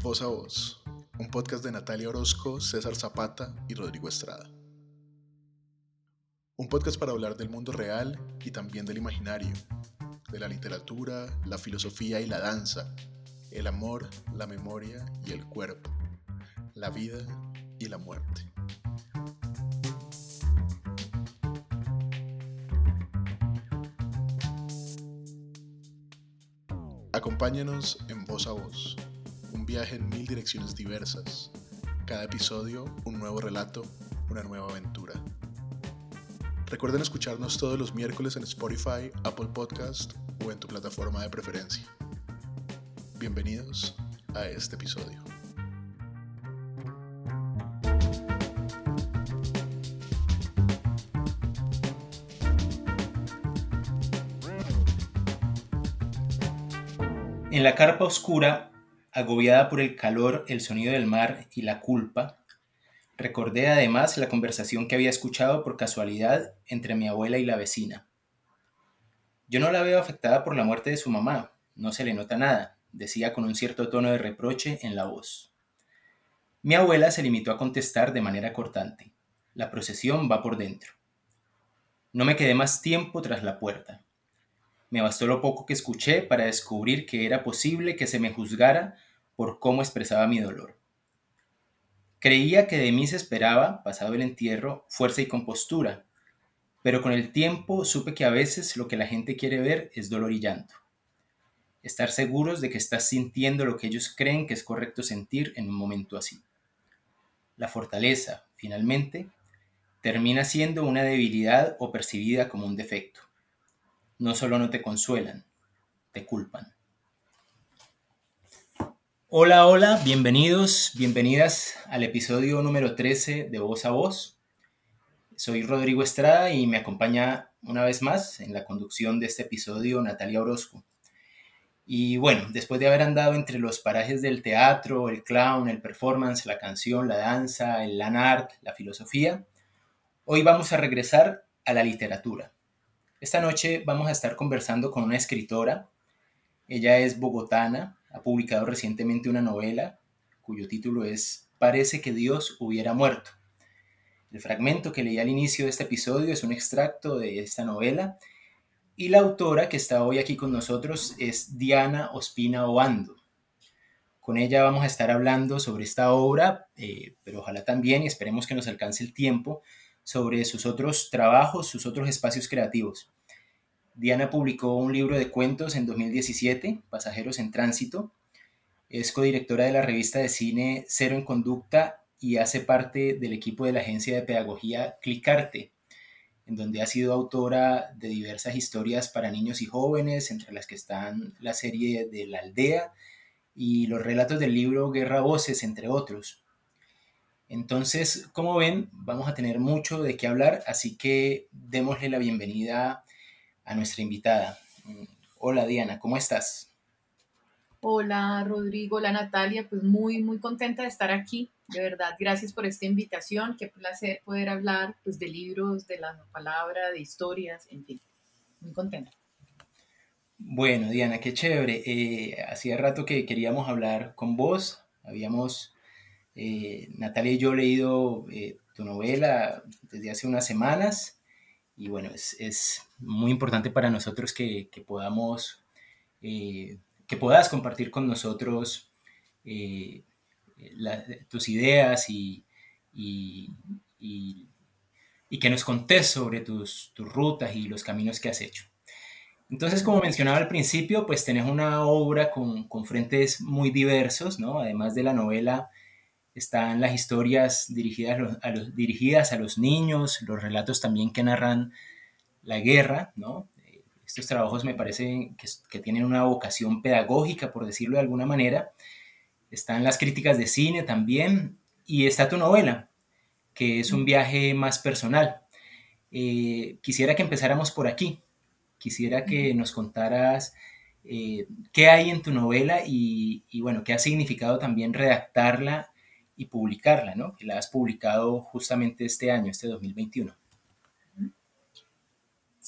Voz a Voz, un podcast de Natalia Orozco, César Zapata y Rodrigo Estrada. Un podcast para hablar del mundo real y también del imaginario, de la literatura, la filosofía y la danza, el amor, la memoria y el cuerpo, la vida y la muerte. Acompáñanos en Voz a Voz, en mil direcciones diversas. Cada episodio, un nuevo relato, una nueva aventura. Recuerden escucharnos todos los miércoles en Spotify, Apple Podcast o en tu plataforma de preferencia. Bienvenidos a este episodio. En la carpa oscura, agobiada por el calor, el sonido del mar y la culpa, recordé además la conversación que había escuchado por casualidad entre mi abuela y la vecina. Yo no la veo afectada por la muerte de su mamá, no se le nota nada, decía con un cierto tono de reproche en la voz. Mi abuela se limitó a contestar de manera cortante. La procesión va por dentro. No me quedé más tiempo tras la puerta. Me bastó lo poco que escuché para descubrir que era posible que se me juzgara por cómo expresaba mi dolor. Creía que de mí se esperaba, pasado el entierro, fuerza y compostura, pero con el tiempo supe que a veces lo que la gente quiere ver es dolor y llanto. Estar seguros de que estás sintiendo lo que ellos creen que es correcto sentir en un momento así. La fortaleza, finalmente, termina siendo una debilidad o percibida como un defecto no solo no te consuelan, te culpan. Hola, hola, bienvenidos, bienvenidas al episodio número 13 de Voz a Voz. Soy Rodrigo Estrada y me acompaña una vez más en la conducción de este episodio Natalia Orozco. Y bueno, después de haber andado entre los parajes del teatro, el clown, el performance, la canción, la danza, el land art, la filosofía, hoy vamos a regresar a la literatura. Esta noche vamos a estar conversando con una escritora. Ella es bogotana, publicado recientemente una novela cuyo título es Parece que Dios hubiera muerto. El fragmento que leí al inicio de este episodio es un extracto de esta novela y la autora que está hoy aquí con nosotros es Diana Ospina Obando. Con ella vamos a estar hablando sobre esta obra, eh, pero ojalá también, y esperemos que nos alcance el tiempo, sobre sus otros trabajos, sus otros espacios creativos. Diana publicó un libro de cuentos en 2017, Pasajeros en Tránsito. Es codirectora de la revista de cine Cero en Conducta y hace parte del equipo de la agencia de pedagogía Clicarte, en donde ha sido autora de diversas historias para niños y jóvenes, entre las que están la serie de La Aldea y los relatos del libro Guerra Voces, entre otros. Entonces, como ven, vamos a tener mucho de qué hablar, así que démosle la bienvenida a nuestra invitada. Mm, hola Diana, ¿cómo estás? Hola Rodrigo, hola Natalia, pues muy, muy contenta de estar aquí. De verdad, gracias por esta invitación. Qué placer poder hablar pues, de libros, de la palabra, de historias, en fin. Muy contenta. Bueno, Diana, qué chévere. Eh, hacía rato que queríamos hablar con vos. Habíamos eh, Natalia y yo leído eh, tu novela desde hace unas semanas y bueno, es, muy importante para nosotros que, podamos, eh, que puedas compartir con nosotros tus ideas y, y, que nos contes sobre tus, rutas y los caminos que has hecho. Entonces, como mencionaba al principio, pues tenés una obra con, con frentes muy diversos, ¿no? Además de la novela están las historias dirigidas a los, dirigidas a los niños, los relatos también que narran la guerra, ¿no? Estos trabajos me parecen que, tienen una vocación pedagógica, por decirlo de alguna manera. Están las críticas de cine también y está tu novela, que es un viaje más personal. Eh, quisiera que empezáramos por aquí. Quisiera que nos contaras eh, qué hay en tu novela y, y, bueno, qué ha significado también redactarla y publicarla, ¿no? Que la has publicado justamente este año, este 2021.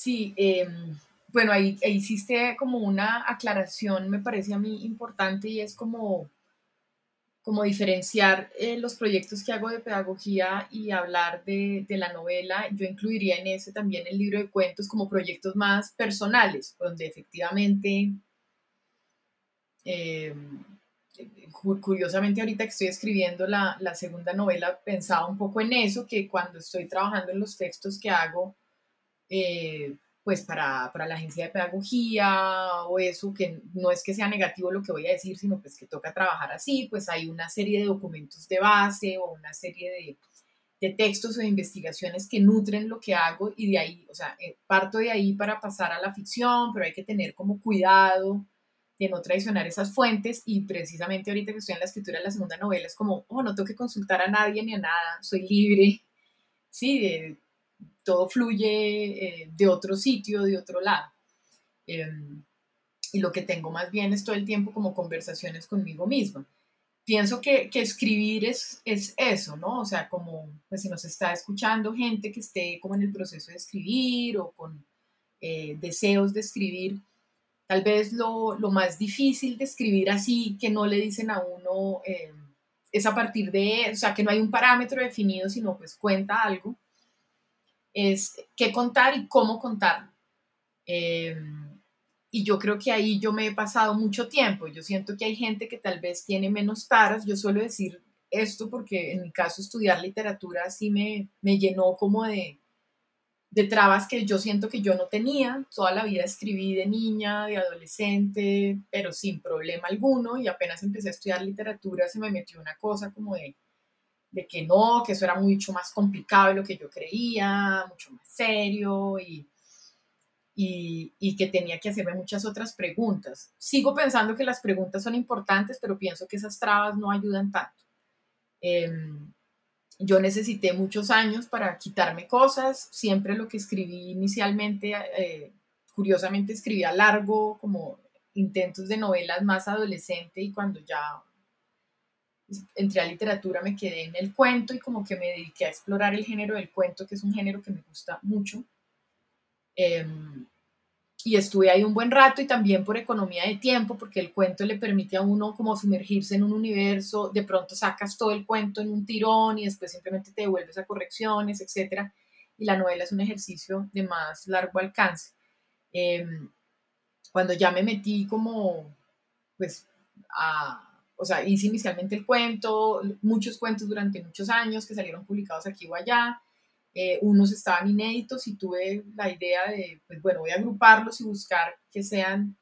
Sí, em, bueno, ahí, hiciste como una aclaración, me parece a mí importante, y es como como diferenciar eh, los proyectos que hago de pedagogía y hablar de, de, la novela, yo incluiría en ese también el libro de cuentos como proyectos más personales, donde efectivamente, eh, curiosamente ahorita que estoy escribiendo la, la, segunda novela, pensaba un poco en eso, que cuando estoy trabajando en los textos que hago, eh, pues para, para, la agencia de pedagogía o eso, que no es que sea negativo lo que voy a decir, sino pues que toca trabajar así, pues hay una serie de documentos de base o una serie de, de textos o de investigaciones que nutren lo que hago y de ahí, o sea, eh, parto de ahí para pasar a la ficción, pero hay que tener como cuidado de no traicionar esas fuentes y precisamente ahorita que estoy en la escritura de la segunda novela es como, oh, no tengo que consultar a nadie ni a nada, soy libre, sí, de todo fluye eh, de otro sitio, de otro lado. Em, y lo que tengo más bien es todo el tiempo como conversaciones conmigo misma. Pienso que, que, escribir es, es eso, ¿no? O sea, como pues, si nos está escuchando gente que esté como en el proceso de escribir o con eh, deseos de escribir, tal vez lo, lo, más difícil de escribir así, que no le dicen a uno, em, es a partir de, o sea, que no hay un parámetro definido, sino pues cuenta algo es qué contar y cómo contarlo. Em, y yo creo que ahí yo me he pasado mucho tiempo. Yo siento que hay gente que tal vez tiene menos taras. Yo suelo decir esto porque en mi caso estudiar literatura sí me, me llenó como de, de trabas que yo siento que yo no tenía. Toda la vida escribí de niña, de adolescente, pero sin problema alguno. Y apenas empecé a estudiar literatura se me metió una cosa como de de que no, que eso era mucho más complicado de lo que yo creía, mucho más serio y, y, que tenía que hacerme muchas otras preguntas. Sigo pensando que las preguntas son importantes, pero pienso que esas trabas no ayudan tanto. Em, yo necesité muchos años para quitarme cosas, siempre lo que escribí inicialmente, eh, curiosamente escribía largo, como intentos de novelas más adolescente y cuando ya entré a literatura, me quedé en el cuento y como que me dediqué a explorar el género del cuento, que es un género que me gusta mucho. Em, y estuve ahí un buen rato y también por economía de tiempo, porque el cuento le permite a uno como sumergirse en un universo, de pronto sacas todo el cuento en un tirón y después simplemente te devuelves a correcciones, etc. Y la novela es un ejercicio de más largo alcance. Em, cuando ya me metí como, pues, a, o sea, hice inicialmente el cuento, muchos cuentos durante muchos años que salieron publicados aquí o allá. Eh, unos estaban inéditos y tuve la idea de, pues bueno, voy a agruparlos y buscar que sean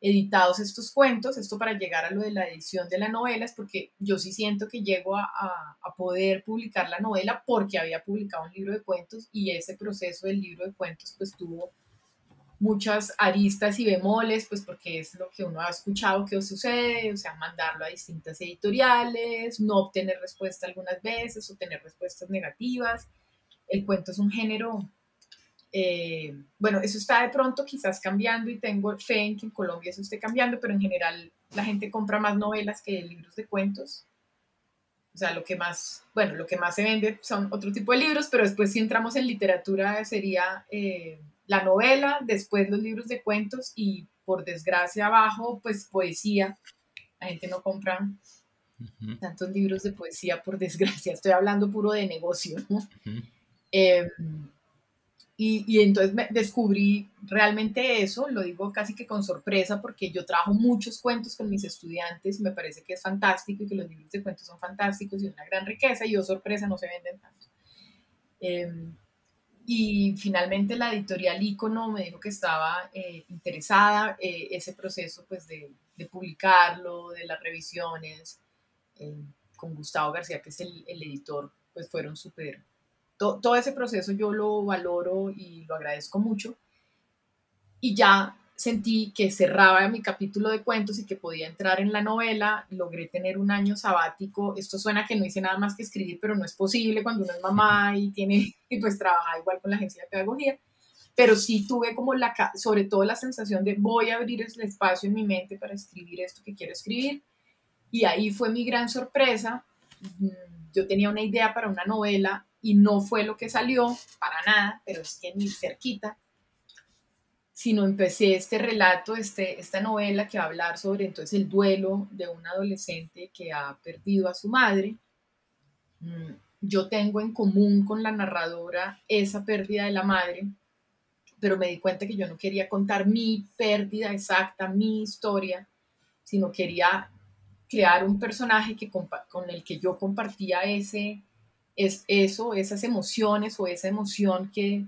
editados estos cuentos, esto para llegar a lo de la edición de la novela, es porque yo sí siento que llego a, a, poder publicar la novela porque había publicado un libro de cuentos y ese proceso del libro de cuentos pues tuvo muchas aristas y bemoles, pues porque es lo que uno ha escuchado que sucede, o sea, mandarlo a distintas editoriales, no obtener respuesta algunas veces o tener respuestas negativas. El cuento es un género, eh, bueno, eso está de pronto quizás cambiando y tengo fe en que en Colombia eso esté cambiando, pero en general la gente compra más novelas que libros de cuentos. O sea, lo que más, bueno, lo que más se vende son otro tipo de libros, pero después si entramos en literatura sería... Eh, la novela, después los libros de cuentos y por desgracia abajo, pues poesía. La gente no compra tantos libros de poesía por desgracia. Estoy hablando puro de negocio. Em, y, y, entonces me descubrí realmente eso, lo digo casi que con sorpresa porque yo trabajo muchos cuentos con mis estudiantes, me parece que es fantástico y que los libros de cuentos son fantásticos y una gran riqueza y yo sorpresa no se venden tanto. Em, y finalmente la editorial Icono me dijo que estaba eh, interesada eh, ese proceso pues de, de, publicarlo, de las revisiones, eh, con Gustavo García, que es el, el editor, pues fueron súper... todo ese proceso yo lo valoro y lo agradezco mucho. Y ya sentí que cerraba mi capítulo de cuentos y que podía entrar en la novela, logré tener un año sabático. Esto suena que no hice nada más que escribir, pero no es posible cuando uno es mamá y tiene y pues trabaja igual con la agencia de pedagogía. Pero sí tuve como la, sobre todo la sensación de voy a abrir el espacio en mi mente para escribir esto que quiero escribir. Y ahí fue mi gran sorpresa. Yo tenía una idea para una novela y no fue lo que salió, para nada, pero es que ni cerquita sino empecé este relato, este, esta novela que va a hablar sobre entonces el duelo de un adolescente que ha perdido a su madre. Mm, yo tengo en común con la narradora esa pérdida de la madre, pero me di cuenta que yo no quería contar mi pérdida exacta, mi historia, sino quería crear un personaje que con el que yo compartía ese, es eso, esas emociones o esa emoción que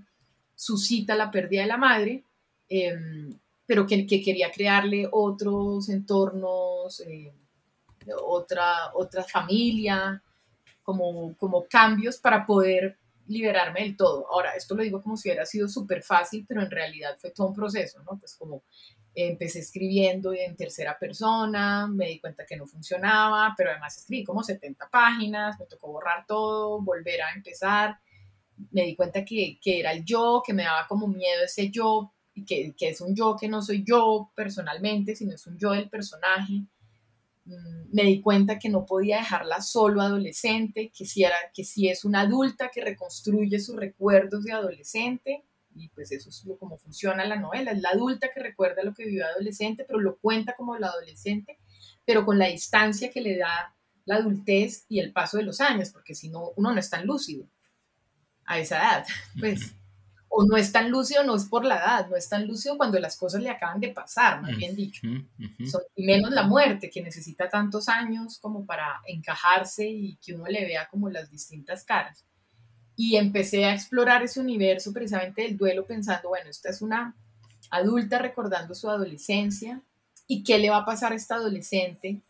suscita la pérdida de la madre, em, pero que, que, quería crearle otros entornos, eh, otra, otra familia, como, como cambios para poder liberarme del todo. Ahora, esto lo digo como si hubiera sido súper fácil, pero en realidad fue todo un proceso, ¿no? Pues como empecé escribiendo en tercera persona, me di cuenta que no funcionaba, pero además escribí como 70 páginas, me tocó borrar todo, volver a empezar, me di cuenta que, que era el yo, que me daba como miedo ese yo, que, que es un yo que no soy yo personalmente, sino es un yo del personaje Mm, me di cuenta que no podía dejarla solo adolescente, que si, era, que si es una adulta que reconstruye sus recuerdos de adolescente, y pues eso es como funciona la novela, es la adulta que recuerda lo que vivió adolescente, pero lo cuenta como la adolescente, pero con la distancia que le da la adultez y el paso de los años, porque si no, uno no es tan lúcido a esa edad, pues o no es tan lúcido, no es por la edad, no es tan lúcido cuando las cosas le acaban de pasar, más bien dicho. y menos la muerte, que necesita tantos años como para encajarse y que uno le vea como las distintas caras. Y empecé a explorar ese universo precisamente del duelo pensando, bueno, esta es una adulta recordando su adolescencia y qué le va a pasar a esta adolescente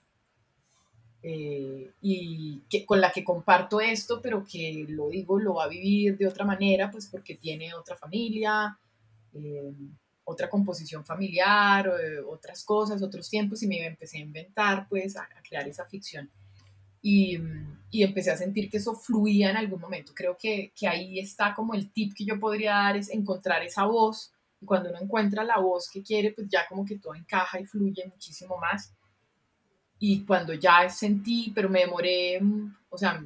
eh, y que, con la que comparto esto, pero que lo digo, lo va a vivir de otra manera, pues porque tiene otra familia, eh, otra composición familiar, eh, otras cosas, otros tiempos, y me empecé a inventar, pues, a, crear esa ficción. Y, y, empecé a sentir que eso fluía en algún momento. Creo que, que ahí está como el tip que yo podría dar, es encontrar esa voz, y cuando uno encuentra la voz que quiere, pues ya como que todo encaja y fluye muchísimo más y cuando ya sentí, pero me demoré, o sea,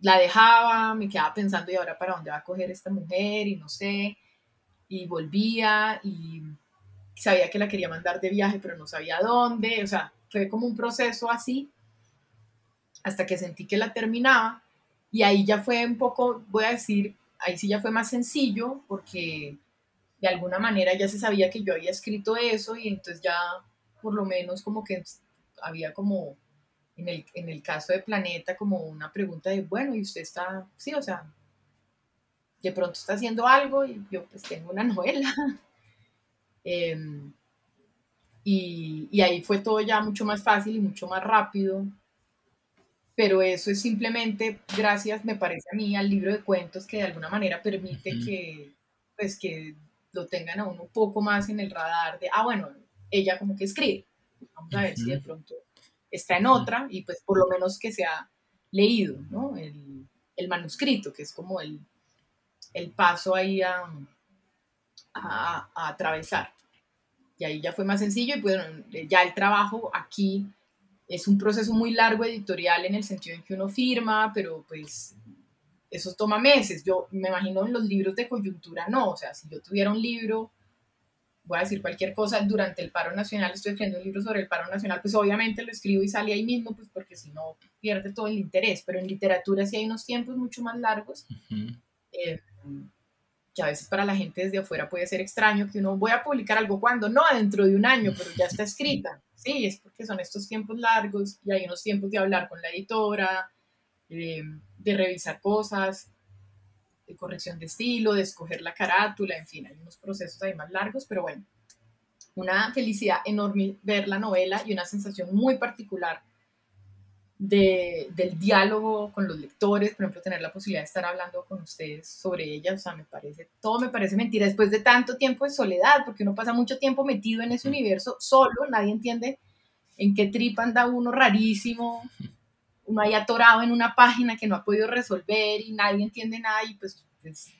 la dejaba, me quedaba pensando, ¿y ahora para dónde va a coger esta mujer? Y no sé, y volvía y sabía que la quería mandar de viaje, pero no sabía dónde, o sea, fue como un proceso así, hasta que sentí que la terminaba, y ahí ya fue un poco, voy a decir, ahí sí ya fue más sencillo, porque de alguna manera ya se sabía que yo había escrito eso, y entonces ya por lo menos como que había como, en el, en el caso de Planeta, como una pregunta de, bueno, y usted está, sí, o sea, de pronto está haciendo algo y yo pues tengo una novela. Em, y, y, ahí fue todo ya mucho más fácil y mucho más rápido. Pero eso es simplemente gracias, me parece a mí, al libro de cuentos que de alguna manera permite que, pues, que lo tengan a uno un poco más en el radar de, ah, bueno, ella como que escribe. Vamos a ver si de pronto está en otra y pues por lo menos que se ha leído, ¿no? El, el manuscrito, que es como el, el paso ahí a, a, a, atravesar. Y ahí ya fue más sencillo y pues ya el trabajo aquí es un proceso muy largo editorial en el sentido en que uno firma, pero pues eso toma meses. Yo me imagino en los libros de coyuntura no, o sea, si yo tuviera un libro voy a decir cualquier cosa, durante el paro nacional estoy escribiendo un libro sobre el paro nacional, pues obviamente lo escribo y sale ahí mismo, pues porque si no pierde todo el interés, pero en literatura sí hay unos tiempos mucho más largos, eh, que a veces para la gente desde afuera puede ser extraño, que uno voy a publicar algo cuando, no, dentro de un año, pero ya está escrita, sí, es porque son estos tiempos largos y hay unos tiempos de hablar con la editora, eh, de revisar cosas, de corrección de estilo, de escoger la carátula, en fin, hay unos procesos ahí más largos, pero bueno, una felicidad enorme ver la novela y una sensación muy particular de, del diálogo con los lectores, por ejemplo, tener la posibilidad de estar hablando con ustedes sobre ella, o sea, me parece, todo me parece mentira. Después de tanto tiempo de soledad, porque uno pasa mucho tiempo metido en ese universo solo, nadie entiende en qué trip anda uno rarísimo, uno ahí atorado en una página que no ha podido resolver y nadie entiende nada y pues es,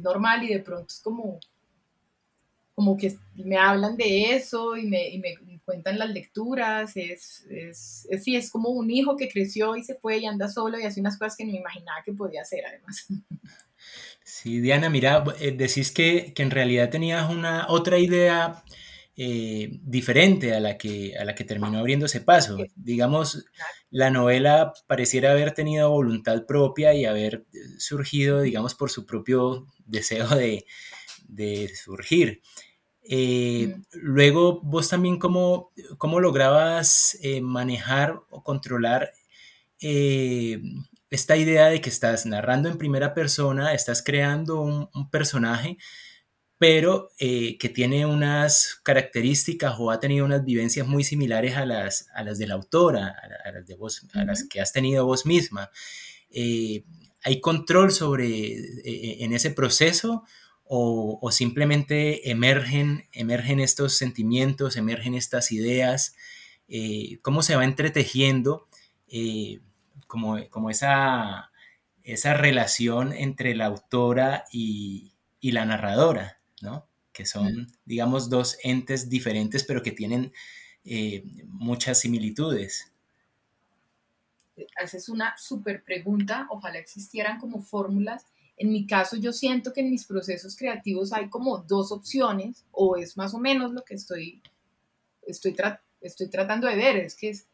normal y de pronto es como, como que me hablan de eso y me, y me cuentan las lecturas, es, es, es, sí, es como un hijo que creció y se fue y anda solo y hace unas cosas que no me imaginaba que podía hacer además. Sí, Diana, mira, eh, decís que, que en realidad tenías una otra idea eh, diferente a la, que, a la que terminó abriéndose paso. Digamos, la novela pareciera haber tenido voluntad propia y haber surgido, digamos, por su propio deseo de, de surgir. Eh, luego, vos también, ¿cómo, cómo lograbas eh, manejar o controlar esta idea de que estás narrando en primera persona, estás creando un, un personaje, pero eh, que tiene unas características o ha tenido unas vivencias muy similares a las, a las de la autora, a, las, de vos, a las que has tenido vos misma. Eh, ¿Hay control sobre eh, en ese proceso o, o, simplemente emergen, emergen estos sentimientos, emergen estas ideas? ¿Cómo se va entretejiendo como, como esa, esa relación entre la autora y, y la narradora? Que son, digamos, dos entes diferentes, pero que tienen eh, muchas similitudes. Haces una súper pregunta, ojalá existieran como fórmulas. En mi caso, yo siento que en mis procesos creativos hay como dos opciones, o es más o menos lo que estoy, estoy, estoy tratando de ver, es que es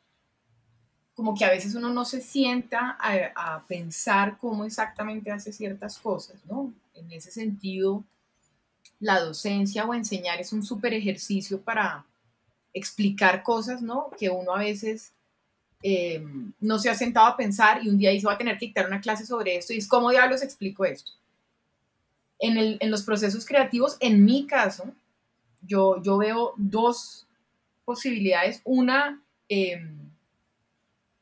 como que a veces uno no se sienta a, a pensar cómo exactamente hace ciertas cosas, ¿no? En ese sentido, la docencia o enseñar es un súper ejercicio para explicar cosas, ¿no? Que uno a veces eh, no se ha sentado a pensar y un día dice, va a tener que dictar una clase sobre esto y es cómo diablos explico esto. En, los procesos creativos, en mi caso, yo, yo veo dos posibilidades. Una, em,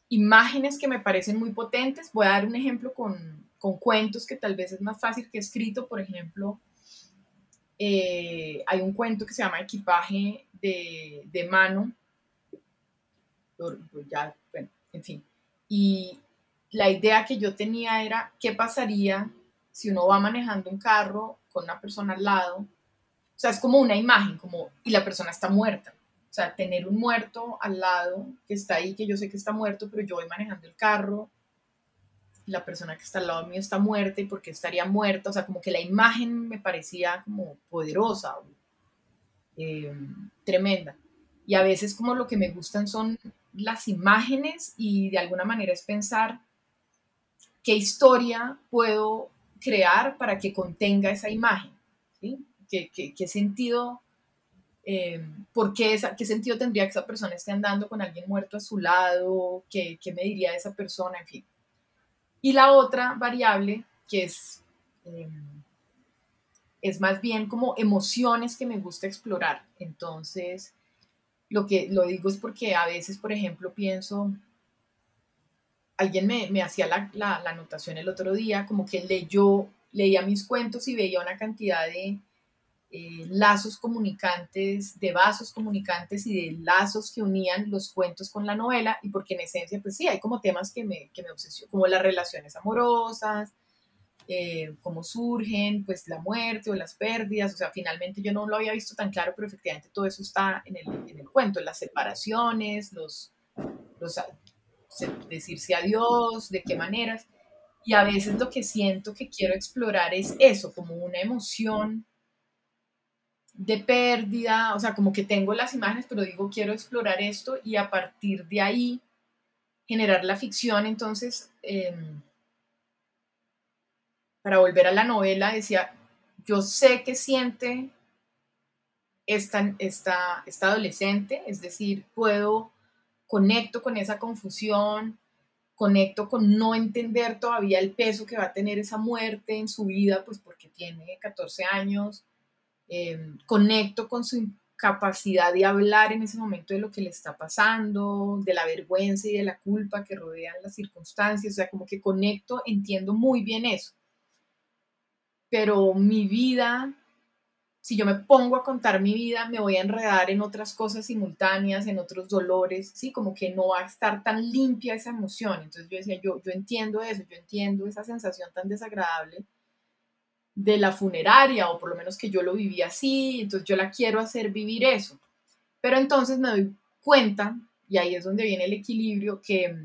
imágenes que me parecen muy potentes. Voy a dar un ejemplo con, con cuentos que tal vez es más fácil que escrito. Por ejemplo, eh, hay un cuento que se llama Equipaje de, mano. Ya, bueno, en fin. Y la idea que yo tenía era, ¿qué pasaría si uno va manejando un carro con una persona al lado? O sea, es como una imagen, como, y la persona está muerta. O sea, tener un muerto al lado que está ahí, que yo sé que está muerto, pero yo voy manejando el carro la persona que está al lado mío está muerta y por qué estaría muerta, o sea, como que la imagen me parecía como poderosa, eh, tremenda. Y a veces como lo que me gustan son las imágenes y de alguna manera es pensar qué historia puedo crear para que contenga esa imagen, ¿sí? ¿Qué, qué, sentido, eh, por qué, esa, qué sentido tendría que esa persona esté andando con alguien muerto a su lado, qué, qué me diría esa persona, en fin. Y la otra variable, que es, em, es más bien como emociones que me gusta explorar. Entonces, lo que lo digo es porque a veces, por ejemplo, pienso, alguien me, me hacía la, la, anotación el otro día, como que leyó, leía mis cuentos y veía una cantidad de eh, lazos comunicantes, de vasos comunicantes y de lazos que unían los cuentos con la novela, y porque en esencia, pues sí, hay como temas que me, que me obsesionan, como las relaciones amorosas, eh, cómo surgen, pues la muerte o las pérdidas, o sea, finalmente yo no lo había visto tan claro, pero efectivamente todo eso está en el, en el cuento, las separaciones, los, los decirse adiós, de qué maneras. Y a veces lo que siento que quiero explorar es eso, como una emoción de pérdida, o sea, como que tengo las imágenes, pero digo, quiero explorar esto y a partir de ahí generar la ficción. Entonces, em, para volver a la novela, decía, yo sé que siente esta, esta, esta adolescente, es decir, puedo, conecto con esa confusión, conecto con no entender todavía el peso que va a tener esa muerte en su vida, pues porque tiene 14 años, Em, conecto con su capacidad de hablar en ese momento de lo que le está pasando, de la vergüenza y de la culpa que rodean las circunstancias, o sea, como que conecto, entiendo muy bien eso. Pero mi vida, si yo me pongo a contar mi vida, me voy a enredar en otras cosas simultáneas, en otros dolores, ¿sí? Como que no va a estar tan limpia esa emoción. Entonces yo decía, yo, yo entiendo eso, yo entiendo esa sensación tan desagradable de la funeraria, o por lo menos que yo lo viví así, entonces yo la quiero hacer vivir eso. Pero entonces me doy cuenta, y ahí es donde viene el equilibrio, que,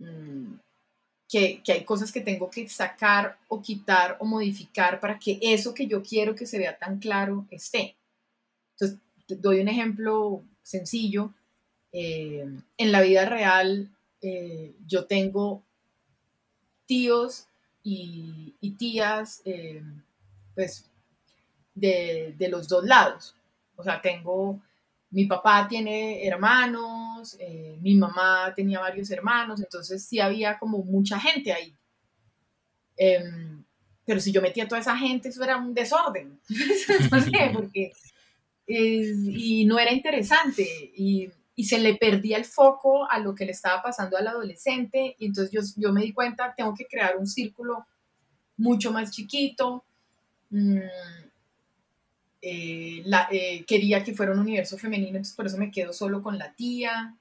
mm, que, que, hay cosas que tengo que sacar o quitar o modificar para que eso que yo quiero que se vea tan claro esté. Entonces, doy un ejemplo sencillo. Eh, en la vida real, eh, yo tengo tíos y, y tías, eh, pues, de, de, los dos lados. O sea, tengo, mi papá tiene hermanos, mi mamá tenía varios hermanos, entonces sí había como mucha gente ahí. Em, pero si yo metía toda esa gente, eso era un desorden. no sé, porque y no era interesante y, y, se le perdía el foco a lo que le estaba pasando al adolescente y entonces yo, yo me di cuenta, tengo que crear un círculo mucho más chiquito. Mm, eh, eh, quería que fuera un universo femenino, entonces por eso me quedo solo con la tía.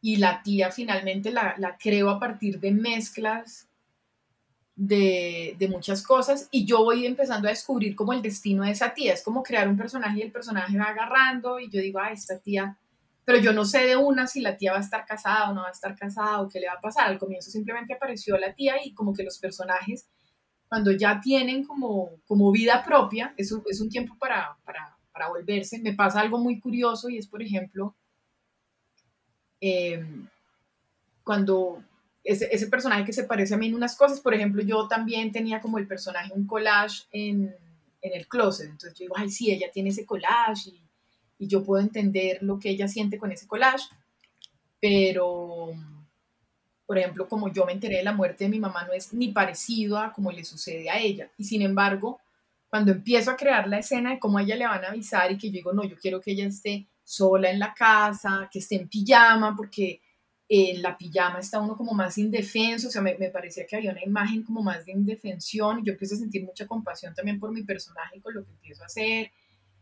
Y la tía finalmente la, la creo a partir de mezclas de, de, muchas cosas y yo voy empezando a descubrir como el destino de esa tía. Es como crear un personaje y el personaje va agarrando y yo digo, ah, esta tía, pero yo no sé de una si la tía va a estar casada o no va a estar casada o qué le va a pasar. Al comienzo simplemente apareció la tía y como que los personajes, cuando ya tienen como, como vida propia, es es un tiempo para, para, para, volverse. Me pasa algo muy curioso y es, por ejemplo, eh, cuando ese, ese, personaje que se parece a mí en unas cosas. Por ejemplo, yo también tenía como el personaje un collage en, en el closet. Entonces yo digo, ay, sí, ella tiene ese collage y, y, yo puedo entender lo que ella siente con ese collage. Pero, por ejemplo, como yo me enteré de la muerte de mi mamá, no es ni parecido a como le sucede a ella. Y sin embargo, cuando empiezo a crear la escena de cómo a ella le van a avisar y que yo digo, no, yo quiero que ella esté sola en la casa, que esté en pijama, porque en la pijama está uno como más indefenso, o sea, me, me, parecía que había una imagen como más de indefensión, y yo empiezo a sentir mucha compasión también por mi personaje con lo que empiezo a hacer,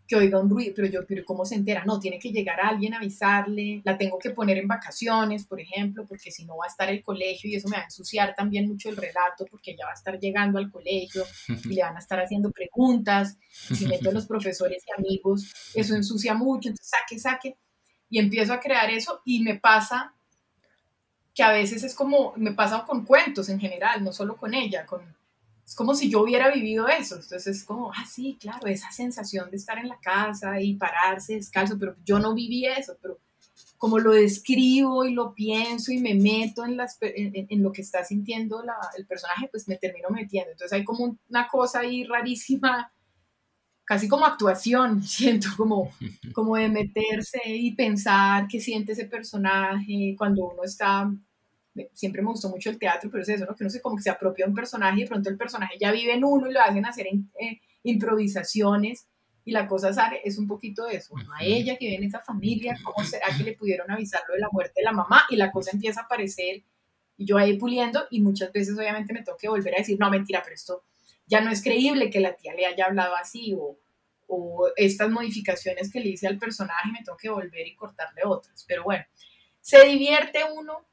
que oiga un ruido, pero yo, pero ¿cómo se entera? No, tiene que llegar alguien a avisarle, la tengo que poner en vacaciones, por ejemplo, porque si no va a estar el colegio y eso me va a ensuciar también mucho el relato, porque ella va a estar llegando al colegio y le van a estar haciendo preguntas, si meto a los profesores y amigos, eso ensucia mucho, entonces saque, saque, y empiezo a crear eso y me pasa que a veces es como, me pasa con cuentos en general, no solo con ella, con, es como si yo hubiera vivido eso, entonces es como, ah, sí, claro, esa sensación de estar en la casa y pararse descalzo, pero yo no viví eso, pero como lo describo y lo pienso y me meto en, las, en, en lo que está sintiendo la, el personaje, pues me termino metiendo. Entonces hay como una cosa ahí rarísima, casi como actuación, siento como, como de meterse y pensar qué siente ese personaje cuando uno está siempre me gustó mucho el teatro, pero es eso, ¿no? que uno se como que se apropia un personaje y de pronto el personaje ya vive en uno y lo hacen hacer eh, improvisaciones y la cosa sale, es un poquito de eso, a ella que vive en esa familia, ¿cómo será que le pudieron avisarlo de la muerte de la mamá? Y la cosa empieza a aparecer y yo ahí puliendo y muchas veces obviamente me tengo que volver a decir, no, mentira, pero esto ya no es creíble que la tía le haya hablado así o, o estas modificaciones que le hice al personaje me tengo que volver y cortarle otras, pero bueno, se divierte uno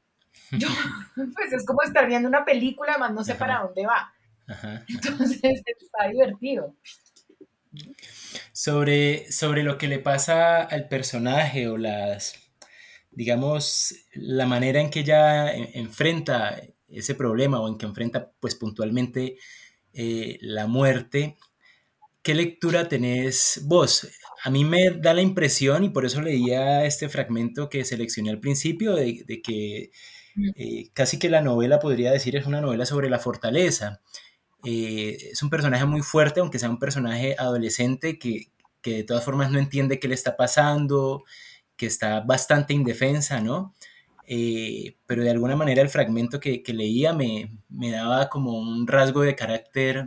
yo, pues es como estar viendo una película, más no sé para dónde va. Entonces está divertido. Sobre, sobre lo que le pasa al personaje o las, digamos, la manera en que ella enfrenta ese problema o en que enfrenta pues puntualmente eh, la muerte, ¿qué lectura tenés vos? A mí me da la impresión, y por eso leía este fragmento que seleccioné al principio, de, de que eh, casi que la novela podría decir es una novela sobre la fortaleza. Eh, es un personaje muy fuerte, aunque sea un personaje adolescente que, que, de todas formas no entiende qué le está pasando, que está bastante indefensa, ¿no? Eh, pero de alguna manera el fragmento que, que leía me, me, daba como un rasgo de carácter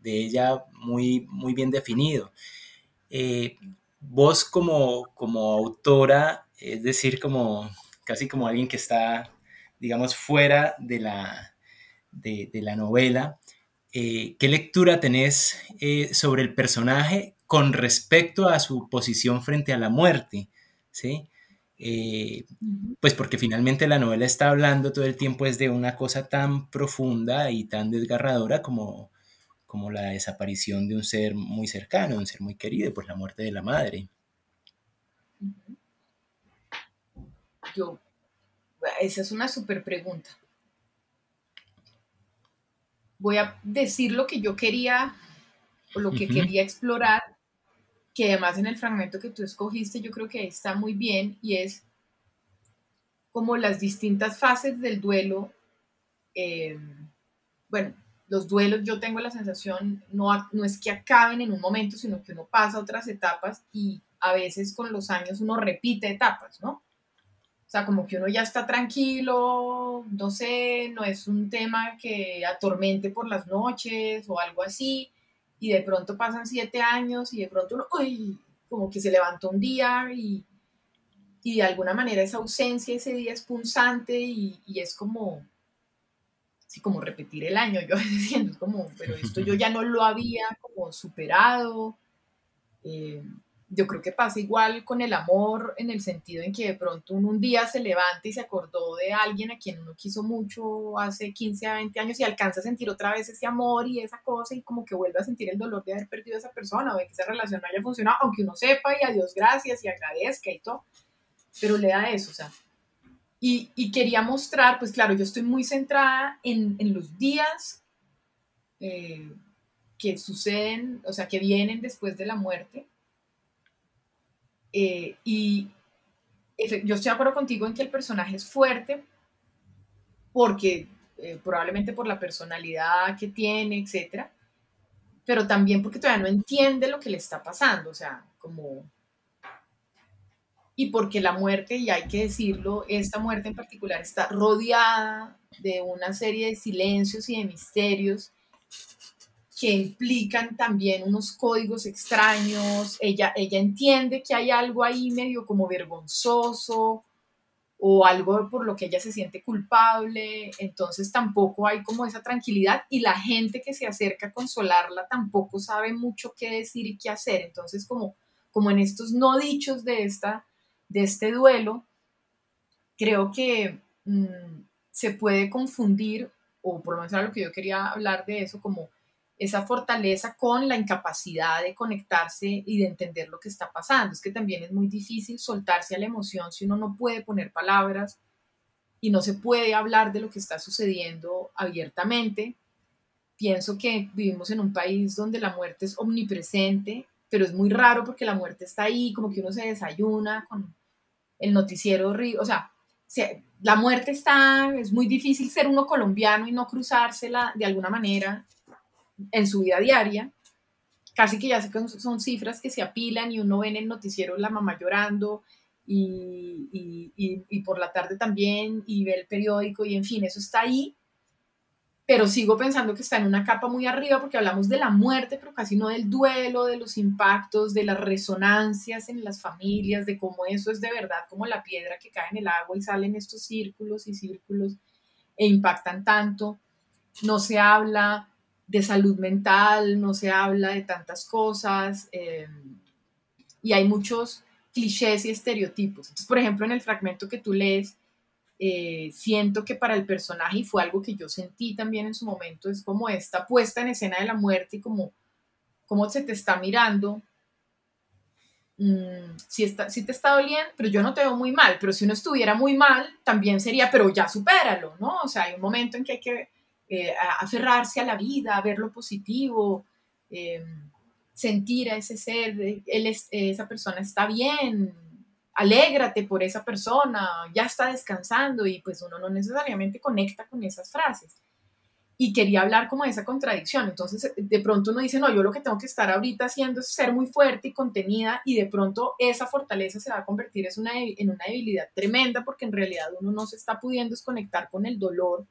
de ella muy, muy bien definido. vos como, como autora, es decir, como casi como alguien que está, digamos, fuera de la, de, la novela. Eh, ¿Qué lectura tenés eh, sobre el personaje con respecto a su posición frente a la muerte? ¿Sí? Eh, pues porque finalmente la novela está hablando todo el tiempo es de una cosa tan profunda y tan desgarradora como, como la desaparición de un ser muy cercano, un ser muy querido, pues la muerte de la madre. Yo, esa es una súper pregunta. voy a decir lo que yo quería o lo que quería explorar, que además en el fragmento que tú escogiste yo creo que está muy bien y es como las distintas fases del duelo. Eh, bueno, los duelos yo tengo la sensación, no, no es que acaben en un momento, sino que uno pasa otras etapas y a veces con los años uno repite etapas, ¿no? O sea, como que uno ya está tranquilo, no sé, no es un tema que atormente por las noches o algo así, y de pronto pasan siete años y de pronto uno, uy, como que se levantó un día y, y de alguna manera esa ausencia ese día es punzante y, y es como, sí, como repetir el año, yo siento como, pero esto yo ya no lo había como superado. Eh, yo creo que pasa igual con el amor en el sentido en que de pronto uno un día se levanta y se acordó de alguien a quien uno quiso mucho hace 15 a 20 años y alcanza a sentir otra vez ese amor y esa cosa y como que vuelve a sentir el dolor de haber perdido a esa persona o de que esa relación no haya funcionado, aunque uno sepa y a Dios gracias y agradezca y todo, pero le da eso, o sea. Y, y quería mostrar, pues claro, yo estoy muy centrada en, en los días eh, que suceden, o sea, que vienen después de la muerte eh, y yo estoy de acuerdo contigo en que el personaje es fuerte porque eh, probablemente por la personalidad que tiene, etcétera, pero también porque todavía no entiende lo que le está pasando, o sea, como y porque la muerte, y hay que decirlo, esta muerte en particular está rodeada de una serie de silencios y de misterios que implican también unos códigos extraños. Ella, ella entiende que hay algo ahí medio como vergonzoso o algo por lo que ella se siente culpable, entonces tampoco hay como esa tranquilidad y la gente que se acerca a consolarla tampoco sabe mucho qué decir y qué hacer, entonces como, como en estos no dichos de, esta, de este duelo, creo que mm, se puede confundir, o por lo menos era lo que yo quería hablar de eso, como esa fortaleza con la incapacidad de conectarse y de entender lo que está pasando. Es que también es muy difícil soltarse a la emoción si uno no puede poner palabras y no se puede hablar de lo que está sucediendo abiertamente. Pienso que vivimos en un país donde la muerte es omnipresente, pero es muy raro porque la muerte está ahí, como que uno se desayuna con el noticiero, o sea, la muerte está, es muy difícil ser uno colombiano y no cruzársela de alguna manera en su vida diaria. Casi que ya son cifras que se apilan y uno ve en el noticiero la mamá llorando y, y, por la tarde también y ve el periódico y en fin, eso está ahí. Pero sigo pensando que está en una capa muy arriba porque hablamos de la muerte, pero casi no del duelo, de los impactos, de las resonancias en las familias, de cómo eso es de verdad como la piedra que cae en el agua y salen estos círculos y círculos e impactan tanto. No se habla de salud mental, no se habla de tantas cosas eh, y hay muchos clichés y estereotipos. Por ejemplo, en el fragmento que tú lees, eh, siento que para el personaje, y fue algo que yo sentí también en su momento, es como esta puesta en escena de la muerte como, como se te está mirando. Mm, si, está, si te está doliendo, pero yo no te veo muy mal, pero si uno estuviera muy mal, también sería, pero ya supéralo, ¿no? O sea, hay un momento en que hay que eh, aferrarse a la vida, a ver lo positivo, em, sentir a ese ser, esa persona está bien, alégrate por esa persona, ya está descansando y pues uno no necesariamente conecta con esas frases. Y quería hablar como de esa contradicción. Entonces, de pronto uno dice, no, yo lo que tengo que estar ahorita haciendo es ser muy fuerte y contenida y de pronto esa fortaleza se va a convertir en una debilidad tremenda porque en realidad uno no se está pudiendo desconectar con el dolor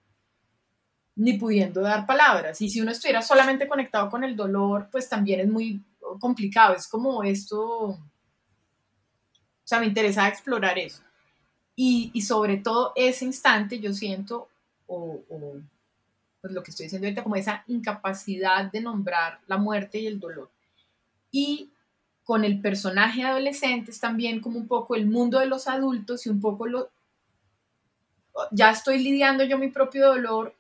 ni pudiendo dar palabras. Y si uno estuviera solamente conectado con el dolor, pues también es muy complicado. Es como esto, o sea, me interesa explorar eso. Y, y sobre todo ese instante yo siento, o, pues lo que estoy diciendo ahorita, como esa incapacidad de nombrar la muerte y el dolor. Y con el personaje adolescente es también como un poco el mundo de los adultos y un poco lo... Ya estoy lidiando yo mi propio dolor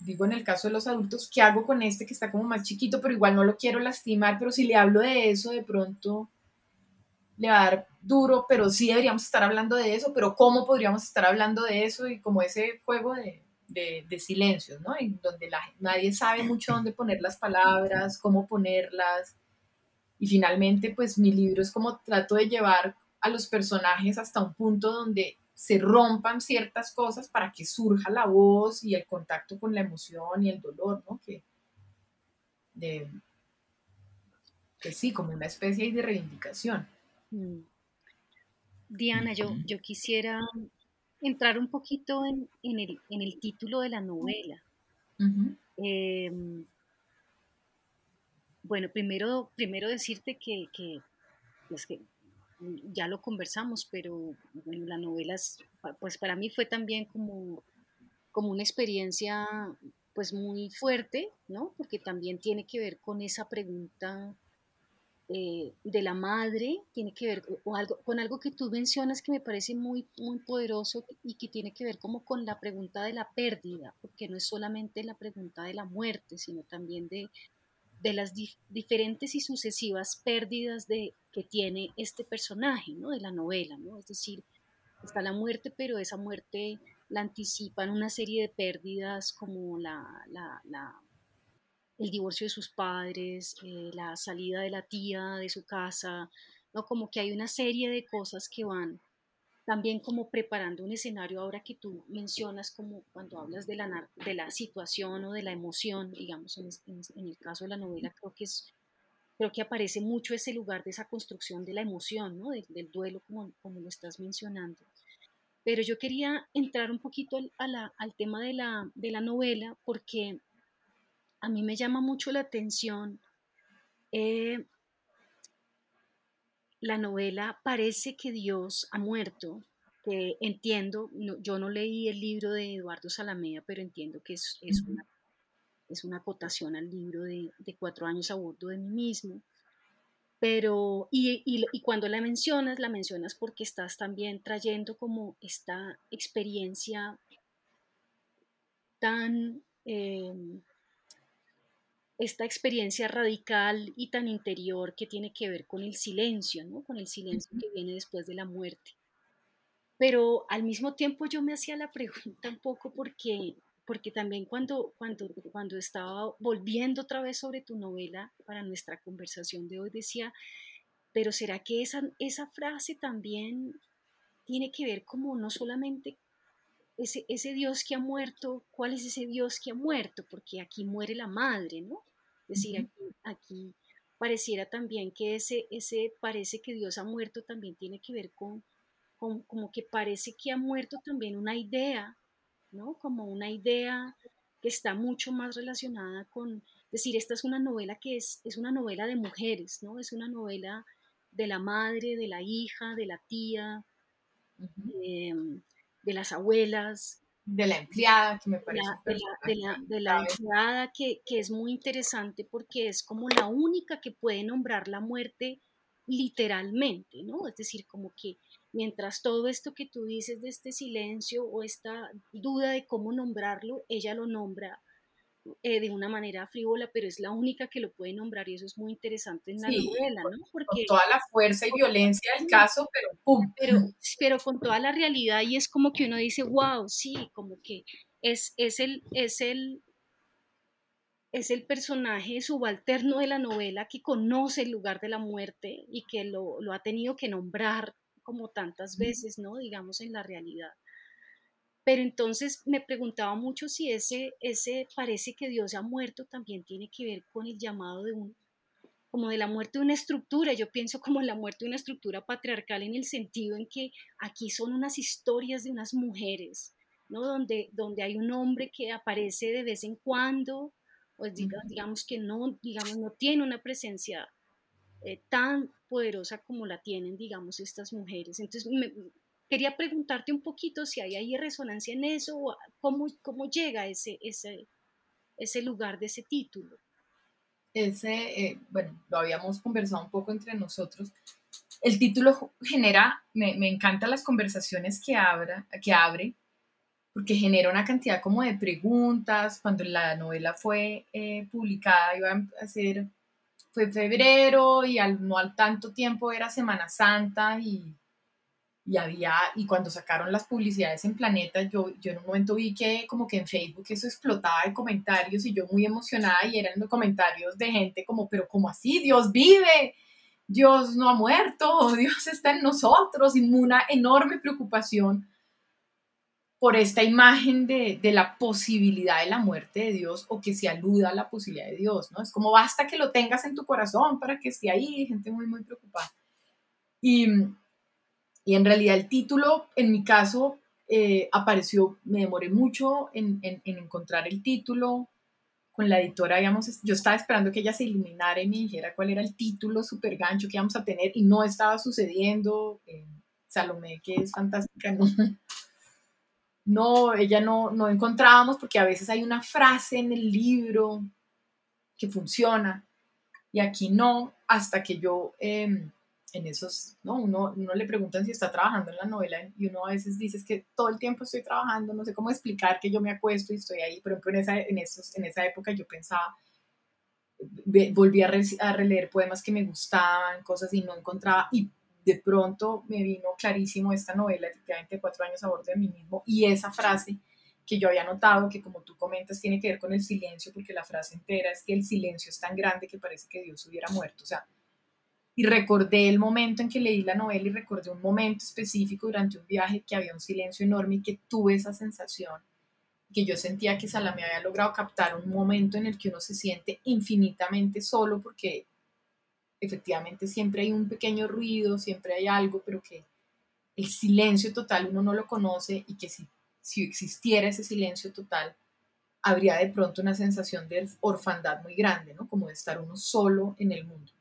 digo en el caso de los adultos, ¿qué hago con este que está como más chiquito, pero igual no lo quiero lastimar, pero si le hablo de eso, de pronto le va a dar duro, pero sí deberíamos estar hablando de eso, pero ¿cómo podríamos estar hablando de eso? Y como ese juego de, de, de silencios, ¿no? En donde nadie sabe mucho dónde poner las palabras, cómo ponerlas. Y finalmente, pues mi libro es como trato de llevar a los personajes hasta un punto donde se rompan ciertas cosas para que surja la voz y el contacto con la emoción y el dolor, ¿no? Que, de, que sí, como una especie de reivindicación. Mm. Diana, yo, yo quisiera entrar un poquito en, el, título de la novela. Em, bueno, primero, primero decirte que, pues que, ya lo conversamos, pero la novela, pues para mí fue también como, como una experiencia pues muy fuerte, ¿no? Porque también tiene que ver con esa pregunta eh, de la madre, tiene que ver o algo, con algo que tú mencionas que me parece muy, muy poderoso y que tiene que ver como con la pregunta de la pérdida, porque no es solamente la pregunta de la muerte, sino también de, de las diferentes y sucesivas pérdidas de, que tiene este personaje ¿no? de la novela. ¿no? Es decir, está la muerte, pero esa muerte la anticipan una serie de pérdidas como la, la el divorcio de sus padres, eh, la salida de la tía de su casa, ¿no? Como que hay una serie de cosas que van también como preparando un escenario ahora que tú mencionas como cuando hablas de la, de la situación o de la emoción, digamos, en, el caso de la novela creo que es creo que aparece mucho ese lugar de esa construcción de la emoción, ¿no? del, duelo como, como lo estás mencionando. Pero yo quería entrar un poquito al, al tema de la, de la novela porque a mí me llama mucho la atención eh, la novela Parece que Dios ha muerto, que entiendo, yo no leí el libro de Eduardo Salamea, pero entiendo que es, una, es una acotación al libro de, Cuatro años a bordo de mí mismo. Pero, y, y, cuando la mencionas, la mencionas porque estás también trayendo como esta experiencia tan em, esta experiencia radical y tan interior que tiene que ver con el silencio, ¿no? con el silencio que viene después de la muerte. Pero al mismo tiempo yo me hacía la pregunta un poco porque, porque también cuando, cuando, cuando estaba volviendo otra vez sobre tu novela para nuestra conversación de hoy decía, pero ¿será que esa, esa frase también tiene que ver como no solamente ese, ese, Dios que ha muerto, ¿cuál es ese Dios que ha muerto? Porque aquí muere la madre, ¿no? Es decir, aquí, pareciera también que ese, ese parece que Dios ha muerto también tiene que ver con, con, como que parece que ha muerto también una idea, ¿no? Como una idea que está mucho más relacionada con, decir, esta es una novela que es, es una novela de mujeres, ¿no? Es una novela de la madre, de la hija, de la tía, em, de las abuelas, de la empleada, que me parece. de, la, de, la, empleada, que, que, es muy interesante porque es como la única que puede nombrar la muerte literalmente, ¿no? Es decir, como que mientras todo esto que tú dices de este silencio o esta duda de cómo nombrarlo, ella lo nombra eh, de una manera frívola, pero es la única que lo puede nombrar y eso es muy interesante en la novela, ¿no? Porque, con toda la fuerza y violencia del caso, pero ¡pum! Pero, pero con toda la realidad y es como que uno dice, wow, sí, como que es, es, el, es, el, es el personaje subalterno de la novela que conoce el lugar de la muerte y que lo, lo ha tenido que nombrar como tantas veces, ¿no? Digamos, en la realidad. Pero entonces me preguntaba mucho si ese, ese parece que Dios ha muerto también tiene que ver con el llamado de un, como de la muerte de una estructura. Yo pienso como la muerte de una estructura patriarcal en el sentido en que aquí son unas historias de unas mujeres, ¿no? Donde, donde hay un hombre que aparece de vez en cuando, pues digamos, que no, digamos, no tiene una presencia eh, tan poderosa como la tienen, digamos, estas mujeres. Entonces me, Quería preguntarte un poquito si hay ahí resonancia en eso, o cómo, cómo llega ese, ese, ese lugar de ese título. Ese, eh, bueno, lo habíamos conversado un poco entre nosotros. El título genera, me, me encantan las conversaciones que, abra, que abre, porque genera una cantidad como de preguntas. Cuando la novela fue eh, publicada, iba a ser, fue febrero y al, no al tanto tiempo era Semana Santa y y había, y cuando sacaron las publicidades en Planeta, yo, yo en un momento vi que como que en Facebook eso explotaba de comentarios y yo muy emocionada y eran los comentarios de gente como, pero como así, Dios vive, Dios no ha muerto, Dios está en nosotros, y una enorme preocupación por esta imagen de, de, la posibilidad de la muerte de Dios o que se aluda a la posibilidad de Dios, ¿no? Es como basta que lo tengas en tu corazón para que esté ahí, gente muy, muy preocupada. Y, y en realidad el título, en mi caso, eh, apareció, me demoré mucho en, en, en, encontrar el título. Con la editora, digamos, yo estaba esperando que ella se iluminara y me dijera cuál era el título súper gancho que íbamos a tener y no estaba sucediendo. Eh, Salomé, que es fantástica, ¿no? No, ella no, no encontrábamos porque a veces hay una frase en el libro que funciona y aquí no, hasta que yo em, en esos, ¿no? Uno, uno le preguntan si está trabajando en la novela y uno a veces dice que todo el tiempo estoy trabajando, no sé cómo explicar que yo me acuesto y estoy ahí, por ejemplo, en esa, en esos, en esa época yo pensaba, volví a, a releer poemas que me gustaban, cosas y no encontraba, y de pronto me vino clarísimo esta novela, efectivamente, cuatro años a bordo de mí mismo, y esa frase que yo había notado, que como tú comentas, tiene que ver con el silencio, porque la frase entera es que el silencio es tan grande que parece que Dios hubiera muerto. O sea, y recordé el momento en que leí la novela y recordé un momento específico durante un viaje que había un silencio enorme y que tuve esa sensación, que yo sentía que Salame había logrado captar un momento en el que uno se siente infinitamente solo porque efectivamente siempre hay un pequeño ruido, siempre hay algo, pero que el silencio total uno no lo conoce y que si, si existiera ese silencio total, habría de pronto una sensación de orfandad muy grande, ¿no? Como de estar uno solo en el mundo.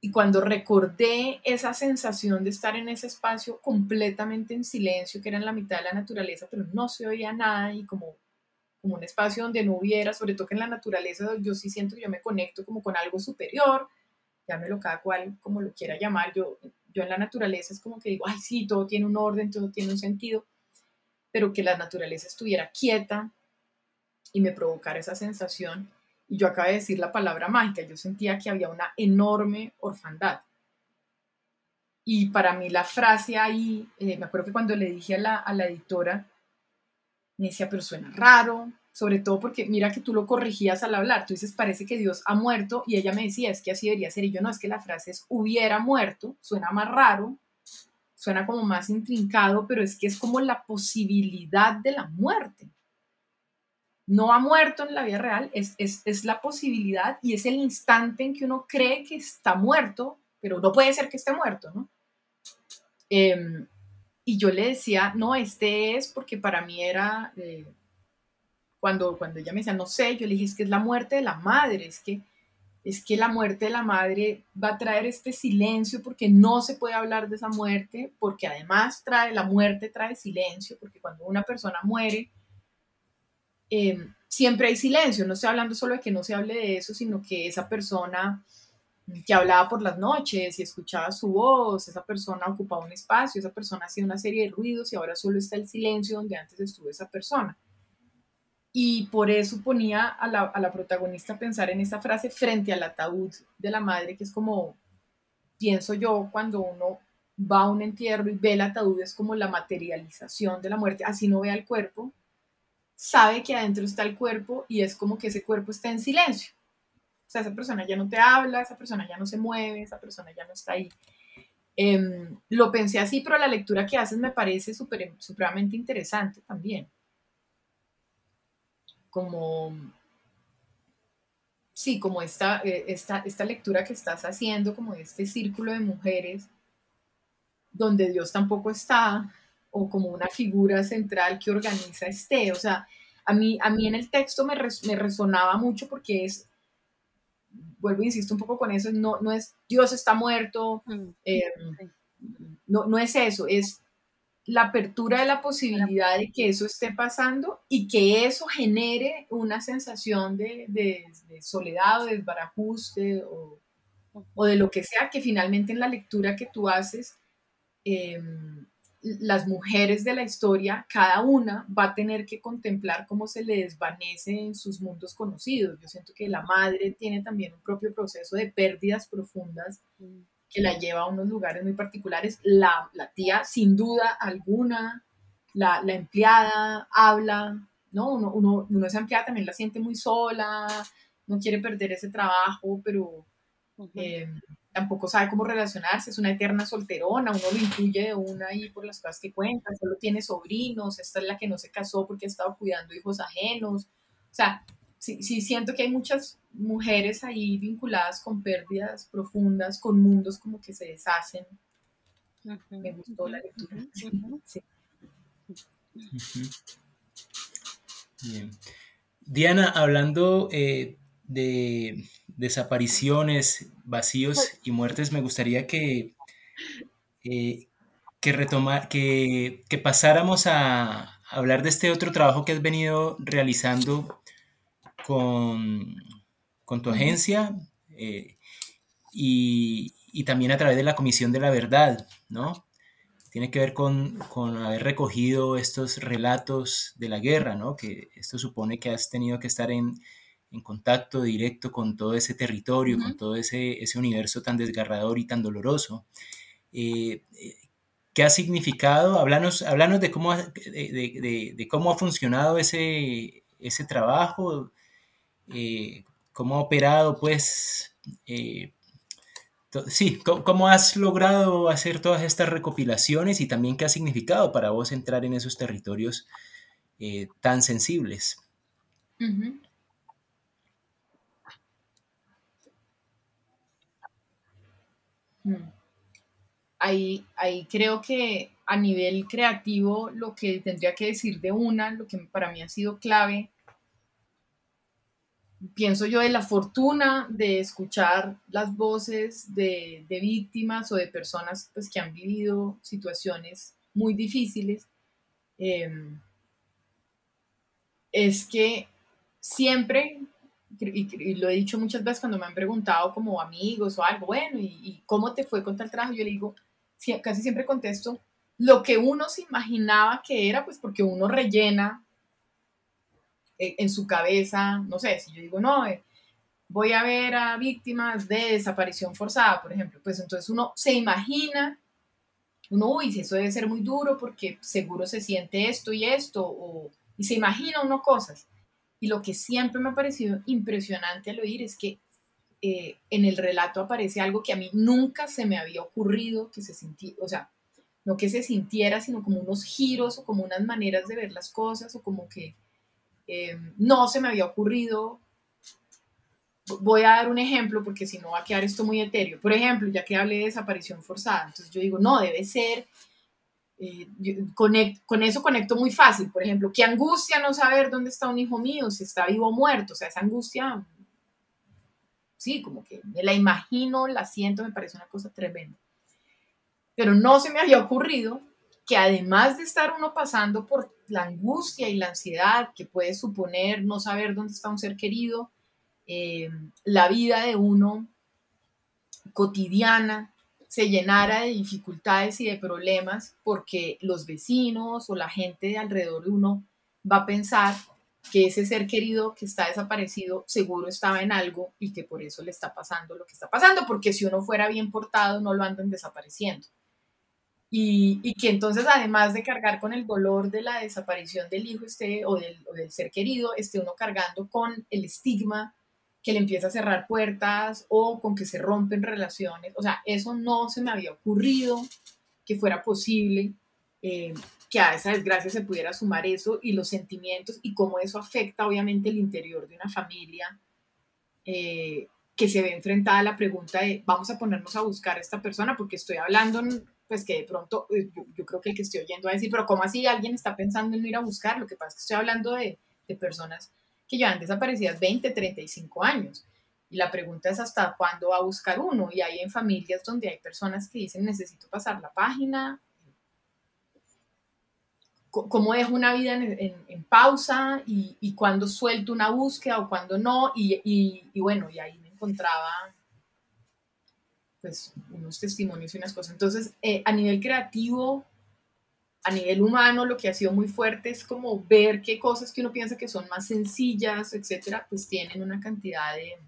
Y cuando recordé esa sensación de estar en ese espacio completamente en silencio, que era en la mitad de la naturaleza, pero no se oía nada y como, como un espacio donde no hubiera, sobre todo que en la naturaleza yo sí siento que yo me conecto como con algo superior, llámelo cada cual como lo quiera llamar, yo, yo en la naturaleza es como que digo, ay, sí, todo tiene un orden, todo tiene un sentido, pero que la naturaleza estuviera quieta y me provocara esa sensación. Y yo acabo de decir la palabra mágica, yo sentía que había una enorme orfandad. Y para mí la frase ahí, eh, me acuerdo que cuando le dije a la, a la editora, me decía, pero suena raro, sobre todo porque mira que tú lo corregías al hablar, tú dices, parece que Dios ha muerto, y ella me decía, es que así debería ser, y yo no, es que la frase es hubiera muerto, suena más raro, suena como más intrincado, pero es que es como la posibilidad de la muerte. No ha muerto en la vida real, es, es, la posibilidad y es el instante en que uno cree que está muerto, pero no puede ser que esté muerto, ¿no? Em, y yo le decía, no, este es porque para mí era... Eh, cuando, cuando ella me decía, no sé, yo le dije, es que es la muerte de la madre, es que, es que la muerte de la madre va a traer este silencio porque no se puede hablar de esa muerte, porque además trae, la muerte trae silencio, porque cuando una persona muere, em, siempre hay silencio, no estoy hablando solo de que no se hable de eso, sino que esa persona que hablaba por las noches y escuchaba su voz, esa persona ocupaba un espacio, esa persona hacía una serie de ruidos y ahora solo está el silencio donde antes estuvo esa persona y por eso ponía a la, a la, protagonista a pensar en esa frase frente al ataúd de la madre, que es como, pienso yo, cuando uno va a un entierro y ve el ataúd, es como la materialización de la muerte, así no vea el cuerpo, sabe que adentro está el cuerpo y es como que ese cuerpo está en silencio. O sea, esa persona ya no te habla, esa persona ya no se mueve, esa persona ya no está ahí. Em, lo pensé así, pero la lectura que haces me parece super, supremamente interesante también como, sí, como esta, eh, esta, esta lectura que estás haciendo, como este círculo de mujeres, donde Dios tampoco está, o como una figura central que organiza este, o sea, a mí, a mí en el texto me, me resonaba mucho porque es, vuelvo e insisto un poco con eso, no, no es Dios está muerto, mm, eh, no, no es eso, es la apertura de la posibilidad de que eso esté pasando y que eso genere una sensación de, soledad o de desbarajuste o, de lo que sea, que finalmente en la lectura que tú haces, em, las mujeres de la historia, cada una va a tener que contemplar cómo se le desvanece en sus mundos conocidos. Yo siento que la madre tiene también un propio proceso de pérdidas profundas que la lleva a unos lugares muy particulares. La, la tía, sin duda alguna, la, la empleada habla, ¿no? Uno, uno, uno, esa empleada también la siente muy sola, no quiere perder ese trabajo, pero eh, tampoco sabe cómo relacionarse, es una eterna solterona, uno lo incluye de una ahí por las cosas que cuenta, solo tiene sobrinos, esta es la que no se casó porque ha estado cuidando hijos ajenos, o sea, sí, sí siento que hay muchas mujeres ahí vinculadas con pérdidas profundas, con mundos como que se deshacen. Me gustó la lectura. Bien. Diana, hablando eh, de desapariciones, vacíos y muertes, me gustaría que, eh, que, retomar, que, que, pasáramos a hablar de este otro trabajo que has venido realizando con, con tu agencia eh, y, y, también a través de la Comisión de la Verdad, ¿no? Tiene que ver con, con haber recogido estos relatos de la guerra, ¿no? Que esto supone que has tenido que estar en, en contacto directo con todo ese territorio, con todo ese, ese, universo tan desgarrador y tan doloroso. Eh, eh, ¿Qué ha significado? Háblanos, de, cómo, de, de, de, cómo ha funcionado ese, ese trabajo, eh, cómo ha operado, pues, sí, cómo, has logrado hacer todas estas recopilaciones y también qué ha significado para vos entrar en esos territorios tan sensibles. Mm. Ahí, ahí creo que a nivel creativo lo que tendría que decir de una, lo que para mí ha sido clave, pienso yo de la fortuna de escuchar las voces de, víctimas o de personas pues, que han vivido situaciones muy difíciles, em, es que siempre y, lo he dicho muchas veces cuando me han preguntado como amigos o algo, bueno, ¿y, cómo te fue con tal trabajo? Yo le digo, casi siempre contesto lo que uno se imaginaba que era, pues porque uno rellena eh, en su cabeza, no sé, si yo digo, no, eh, voy a ver a víctimas de desaparición forzada, por ejemplo, pues entonces uno se imagina, uno, uy, eso debe ser muy duro porque seguro se siente esto y esto, o, y se imagina uno cosas. Y lo que siempre me ha parecido impresionante al oír es que eh, en el relato aparece algo que a mí nunca se me había ocurrido que se sintiera, o sea, no que se sintiera, sino como unos giros o como unas maneras de ver las cosas o como que eh, no se me había ocurrido. Voy a dar un ejemplo porque si no va a quedar esto muy etéreo. Por ejemplo, ya que hablé de desaparición forzada, entonces yo digo, no, debe ser eh, con eso conecto muy fácil. Por ejemplo, qué angustia no saber dónde está un hijo mío, si está vivo o muerto. O sea, esa angustia, sí, como que me la imagino, la siento, me parece una cosa tremenda. Pero no se me había ocurrido que además de estar uno pasando por la angustia y la ansiedad que puede suponer no saber dónde está un ser querido, eh, la vida de uno cotidiana se llenara de dificultades y de problemas porque los vecinos o la gente de alrededor de uno va a pensar que ese ser querido que está desaparecido seguro estaba en algo y que por eso le está pasando lo que está pasando, porque si uno fuera bien portado no lo andan desapareciendo. Y, que entonces además de cargar con el dolor de la desaparición del hijo este, o, del, o del ser querido, esté uno cargando con el estigma que le empieza a cerrar puertas o con que se rompen relaciones. O sea, eso no se me había ocurrido que fuera posible, eh, que a esa desgracia se pudiera sumar eso y los sentimientos y cómo eso afecta obviamente el interior de una familia eh, que se ve enfrentada a la pregunta de vamos a ponernos a buscar a esta persona porque estoy hablando, pues que de pronto eh, yo, creo que el que estoy oyendo va a decir, pero ¿cómo así alguien está pensando en ir a buscar? Lo que pasa es que estoy hablando de, de personas que llevan desaparecidas 20, 35 años. Y la pregunta es hasta cuándo va a buscar uno. Y hay en familias donde hay personas que dicen necesito pasar la página. ¿Cómo dejo una vida en, pausa? Y, y cuándo suelto una búsqueda o cuándo no? Y, y, bueno, y ahí me encontraba pues unos testimonios y unas cosas. Entonces, eh, a nivel creativo, a nivel humano lo que ha sido muy fuerte es como ver qué cosas que uno piensa que son más sencillas, etcétera, pues tienen una cantidad de,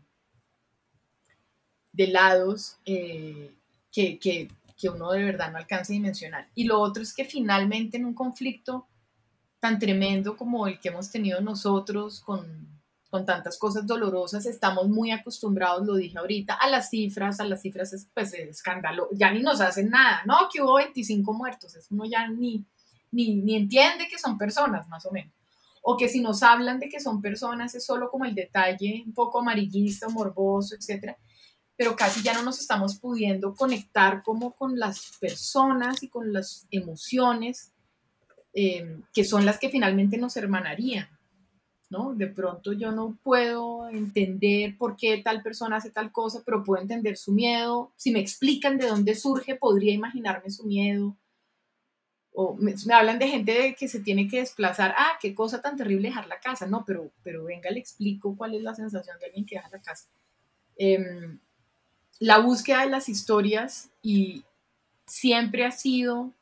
de lados eh, que, que, que uno de verdad no alcanza a dimensionar. Y lo otro es que finalmente en un conflicto tan tremendo como el que hemos tenido nosotros con, con tantas cosas dolorosas, estamos muy acostumbrados, lo dije ahorita, a las cifras, a las cifras es pues escándalo, ya ni nos hacen nada, no, que hubo 25 muertos, eso uno ya ni, ni, ni entiende que son personas, más o menos. O que si nos hablan de que son personas es solo como el detalle un poco amarillista, morboso, etcétera pero casi ya no nos estamos pudiendo conectar como con las personas y con las emociones eh, que son las que finalmente nos hermanarían. ¿No? De pronto yo no puedo entender por qué tal persona hace tal cosa, pero puedo entender su miedo. Si me explican de dónde surge, podría imaginarme su miedo. O me, hablan de gente que se tiene que desplazar. Ah, qué cosa tan terrible dejar la casa. No, pero, pero venga, le explico cuál es la sensación de alguien que deja la casa. Em, la búsqueda de las historias y siempre ha sido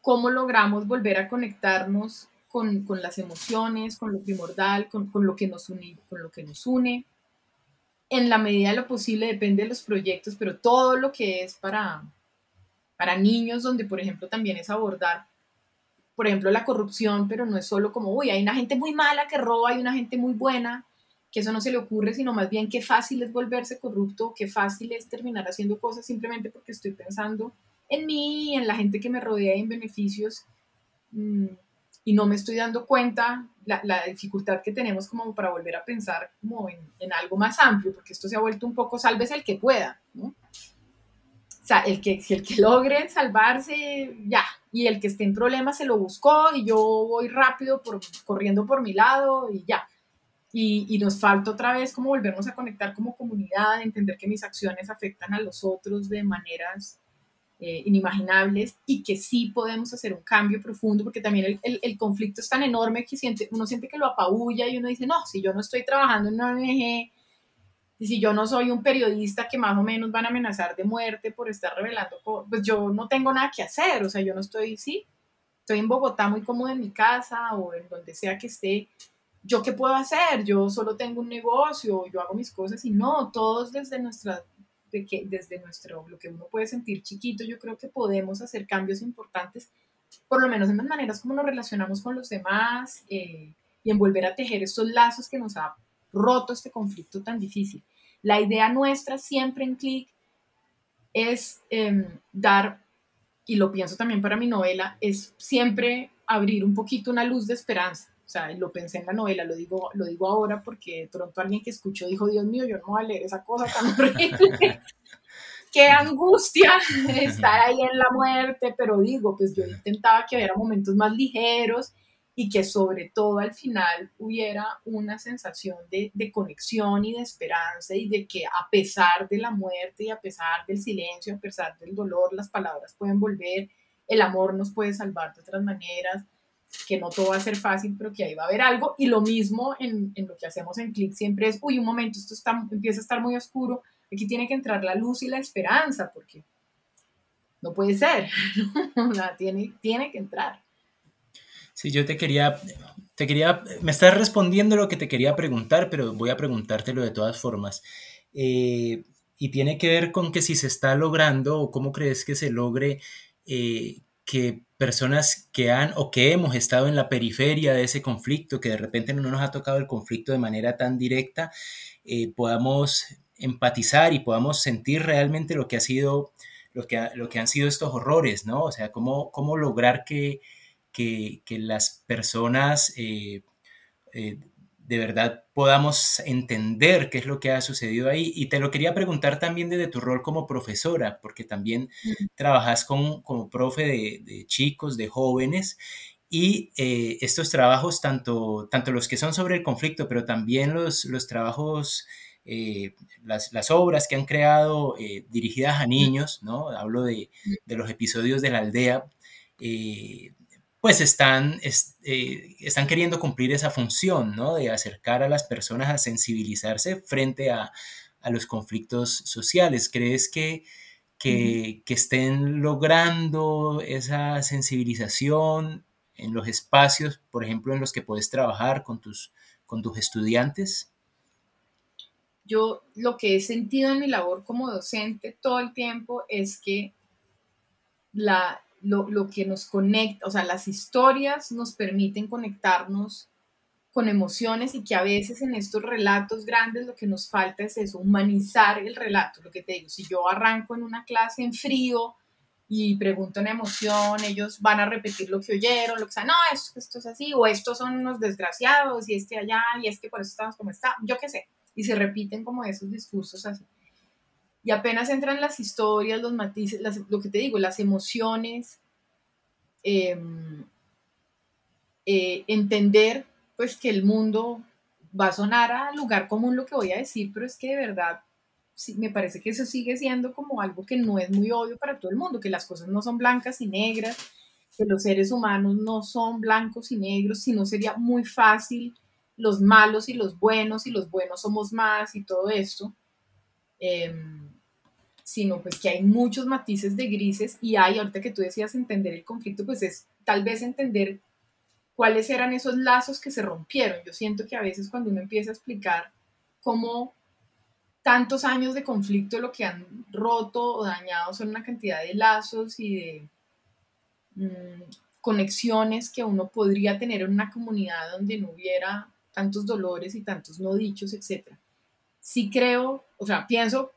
cómo logramos volver a conectarnos con, las emociones, con lo primordial, con, lo que nos une, con lo que nos une. En la medida de lo posible depende de los proyectos, pero todo lo que es para, para niños, donde por ejemplo también es abordar, por ejemplo, la corrupción, pero no es solo como, uy, hay una gente muy mala que roba, hay una gente muy buena, que eso no se le ocurre, sino más bien qué fácil es volverse corrupto, qué fácil es terminar haciendo cosas simplemente porque estoy pensando en mí, en la gente que me rodea y en beneficios, mm, y no me estoy dando cuenta la, la, dificultad que tenemos como para volver a pensar como en, en, algo más amplio, porque esto se ha vuelto un poco salves el que pueda, ¿no? O sea, el que, el que logre salvarse, ya, y el que esté en problemas se lo buscó y yo voy rápido por, corriendo por mi lado y ya y, nos falta otra vez como volvernos a conectar como comunidad, entender que mis acciones afectan a los otros de maneras eh, inimaginables y que sí podemos hacer un cambio profundo, porque también el, el, conflicto es tan enorme que siente, uno siente que lo apabulla y uno dice, no, si yo no estoy trabajando en una ONG, y si yo no soy un periodista que más o menos van a amenazar de muerte por estar revelando, pues yo no tengo nada que hacer, o sea, yo no estoy, sí, estoy en Bogotá muy cómodo en mi casa o en donde sea que esté, ¿yo qué puedo hacer? Yo solo tengo un negocio, yo hago mis cosas y no, todos desde nuestra, de que, desde nuestro, lo que uno puede sentir chiquito, yo creo que podemos hacer cambios importantes, por lo menos en las maneras como nos relacionamos con los demás eh, y en volver a tejer estos lazos que nos ha roto este conflicto tan difícil. La idea nuestra siempre en Click es em, dar, y lo pienso también para mi novela, es siempre abrir un poquito una luz de esperanza o sea, lo pensé en la novela, lo digo, lo digo ahora porque de pronto alguien que escuchó dijo, Dios mío, yo no voy a leer esa cosa tan horrible. Qué angustia estar ahí en la muerte, pero digo, pues yo intentaba que hubiera momentos más ligeros y que sobre todo al final hubiera una sensación de, de, conexión y de esperanza y de que a pesar de la muerte y a pesar del silencio, a pesar del dolor, las palabras pueden volver, el amor nos puede salvar de otras maneras que no todo va a ser fácil, pero que ahí va a haber algo. Y lo mismo en, en lo que hacemos en Click siempre es, uy, un momento, esto está, empieza a estar muy oscuro, aquí tiene que entrar la luz y la esperanza, porque no puede ser, tiene, tiene que entrar. Sí, yo te quería, te quería, me estás respondiendo lo que te quería preguntar, pero voy a preguntártelo de todas formas. Eh, y tiene que ver con que si se está logrando o cómo crees que se logre eh, que personas que han o que hemos estado en la periferia de ese conflicto, que de repente no nos ha tocado el conflicto de manera tan directa, eh, podamos empatizar y podamos sentir realmente lo que ha sido, lo que, lo que han sido estos horrores, ¿no? O sea, cómo, cómo lograr que, que, las personas eh, eh, de verdad podamos entender qué es lo que ha sucedido ahí. Y te lo quería preguntar también desde tu rol como profesora, porque también trabajas con, como profe de, chicos, de jóvenes, y eh, estos trabajos, tanto, tanto los que son sobre el conflicto, pero también los, los trabajos, eh, las, las, obras que han creado eh, dirigidas a niños, ¿no? Hablo de, de, los episodios de la aldea pues están, eh, están queriendo cumplir esa función, ¿no? De acercar a las personas a sensibilizarse frente a, los conflictos sociales. ¿Crees que, que, estén logrando esa sensibilización en los espacios, por ejemplo, en los que puedes trabajar con tus, con tus estudiantes? yo lo que he sentido en mi labor como docente todo el tiempo es que la, lo, lo, que nos conecta, o sea, las historias nos permiten conectarnos con emociones y que a veces en estos relatos grandes lo que nos falta es eso, humanizar el relato, lo que te digo, si yo arranco en una clase en frío y pregunto en emoción, ellos van a repetir lo que oyeron, lo que sea, no, esto, esto es así, o estos son unos desgraciados, y este allá, y es que por eso estamos como está, yo qué sé, y se repiten como esos discursos así. Y apenas entran las historias, los matices, lo que te digo, las emociones, em, eh, entender pues que el mundo va a sonar a lugar común lo que voy a decir, pero es que de verdad sí, me parece que eso sigue siendo como algo que no es muy obvio para todo el mundo, que las cosas no son blancas y negras, que los seres humanos no son blancos y negros, sino sería muy fácil los malos y los buenos y los buenos somos más y todo esto, em, sino pues que hay muchos matices de grises y hay, ahorita que tú decías entender el conflicto, pues es tal vez entender cuáles eran esos lazos que se rompieron. Yo siento que a veces cuando uno empieza a explicar cómo tantos años de conflicto lo que han roto o dañado son una cantidad de lazos y de mm, conexiones que uno podría tener en una comunidad donde no hubiera tantos dolores y tantos no dichos, etc. Sí creo, o sea, pienso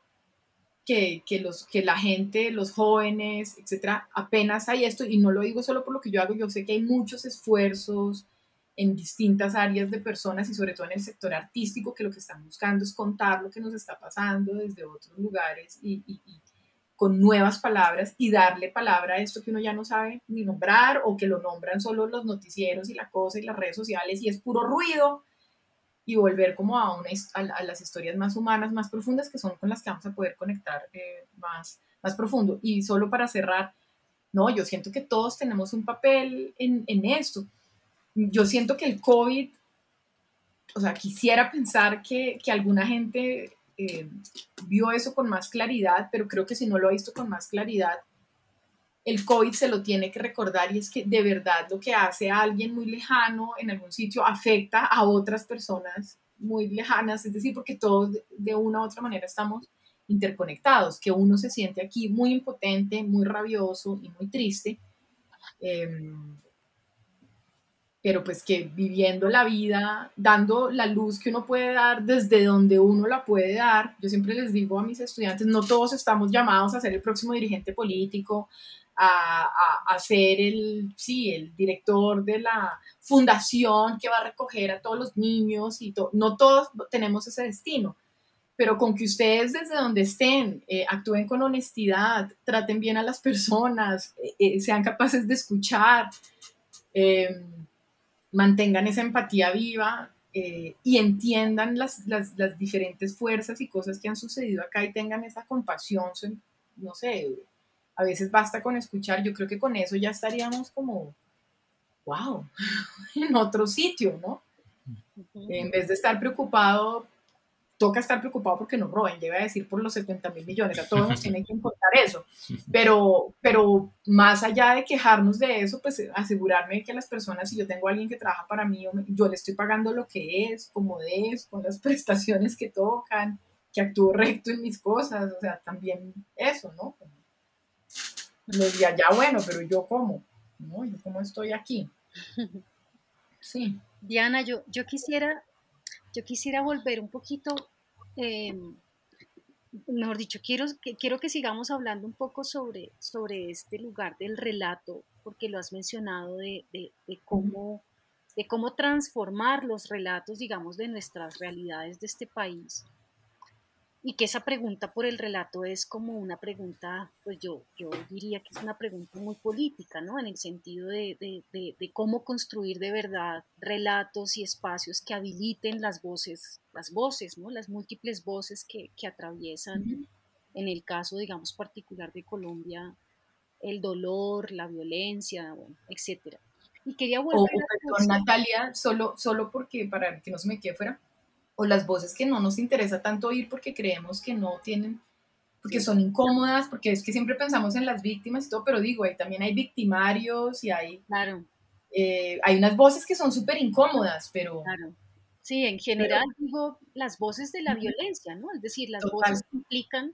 que, que, los, que la gente, los jóvenes, etcétera, apenas hay esto, y no lo digo solo por lo que yo hago, yo sé que hay muchos esfuerzos en distintas áreas de personas y sobre todo en el sector artístico que lo que están buscando es contar lo que nos está pasando desde otros lugares y, y, y con nuevas palabras y darle palabra a esto que uno ya no sabe ni nombrar o que lo nombran solo los noticieros y la cosa y las redes sociales y es puro ruido y volver como a, una, a, las historias más humanas, más profundas, que son con las que vamos a poder conectar eh, más, más profundo. Y solo para cerrar, no, yo siento que todos tenemos un papel en, en esto. Yo siento que el COVID, o sea, quisiera pensar que, que alguna gente eh, vio eso con más claridad, pero creo que si no lo ha visto con más claridad, el COVID se lo tiene que recordar y es que de verdad lo que hace a alguien muy lejano en algún sitio afecta a otras personas muy lejanas, es decir, porque todos de una u otra manera estamos interconectados, que uno se siente aquí muy impotente, muy rabioso y muy triste, em, pero pues que viviendo la vida, dando la luz que uno puede dar desde donde uno la puede dar, yo siempre les digo a mis estudiantes, no todos estamos llamados a ser el próximo dirigente político, a, ser el, sí, el director de la fundación que va a recoger a todos los niños y no todos tenemos ese destino, pero con que ustedes desde donde estén eh, actúen con honestidad, traten bien a las personas, eh, eh, sean capaces de escuchar, mantengan esa empatía viva y entiendan las, las, las diferentes fuerzas y cosas que han sucedido acá y tengan esa compasión, no sé, a veces basta con escuchar, yo creo que con eso ya estaríamos como, wow, en otro sitio, ¿no? En vez de estar preocupado, toca estar preocupado porque nos roben, llega a decir por los 70 mil millones, a todos nos tiene que importar eso, pero, pero más allá de quejarnos de eso, pues asegurarme que las personas, si yo tengo a alguien que trabaja para mí, yo le estoy pagando lo que es, como es, con las prestaciones que tocan, que actúo recto en mis cosas, o sea, también eso, ¿no? Los de allá, bueno, pero yo cómo, ¿no? Yo cómo estoy aquí. Sí. Diana, yo, yo quisiera, yo quisiera volver un poquito, em, mejor dicho, quiero que, quiero que sigamos hablando un poco sobre, sobre este lugar del relato, porque lo has mencionado de, de, de cómo de cómo transformar los relatos, digamos, de nuestras realidades de este país y que esa pregunta por el relato es como una pregunta, pues yo, yo diría que es una pregunta muy política, ¿no? En el sentido de, de, de, cómo construir de verdad relatos y espacios que habiliten las voces, las voces, ¿no? Las múltiples voces que, que atraviesan, en el caso, digamos, particular de Colombia, el dolor, la violencia, bueno, etcétera. Y quería volver a... Natalia, solo, solo porque, para que no se me quede fuera, o las voces que no nos interesa tanto oír porque creemos que no tienen, porque son incómodas, porque es que siempre pensamos en las víctimas y todo, pero digo, ahí también hay victimarios y hay, claro. Eh, hay unas voces que son súper incómodas, pero, Sí, en general digo las voces de la violencia, ¿no? Es decir, las voces que implican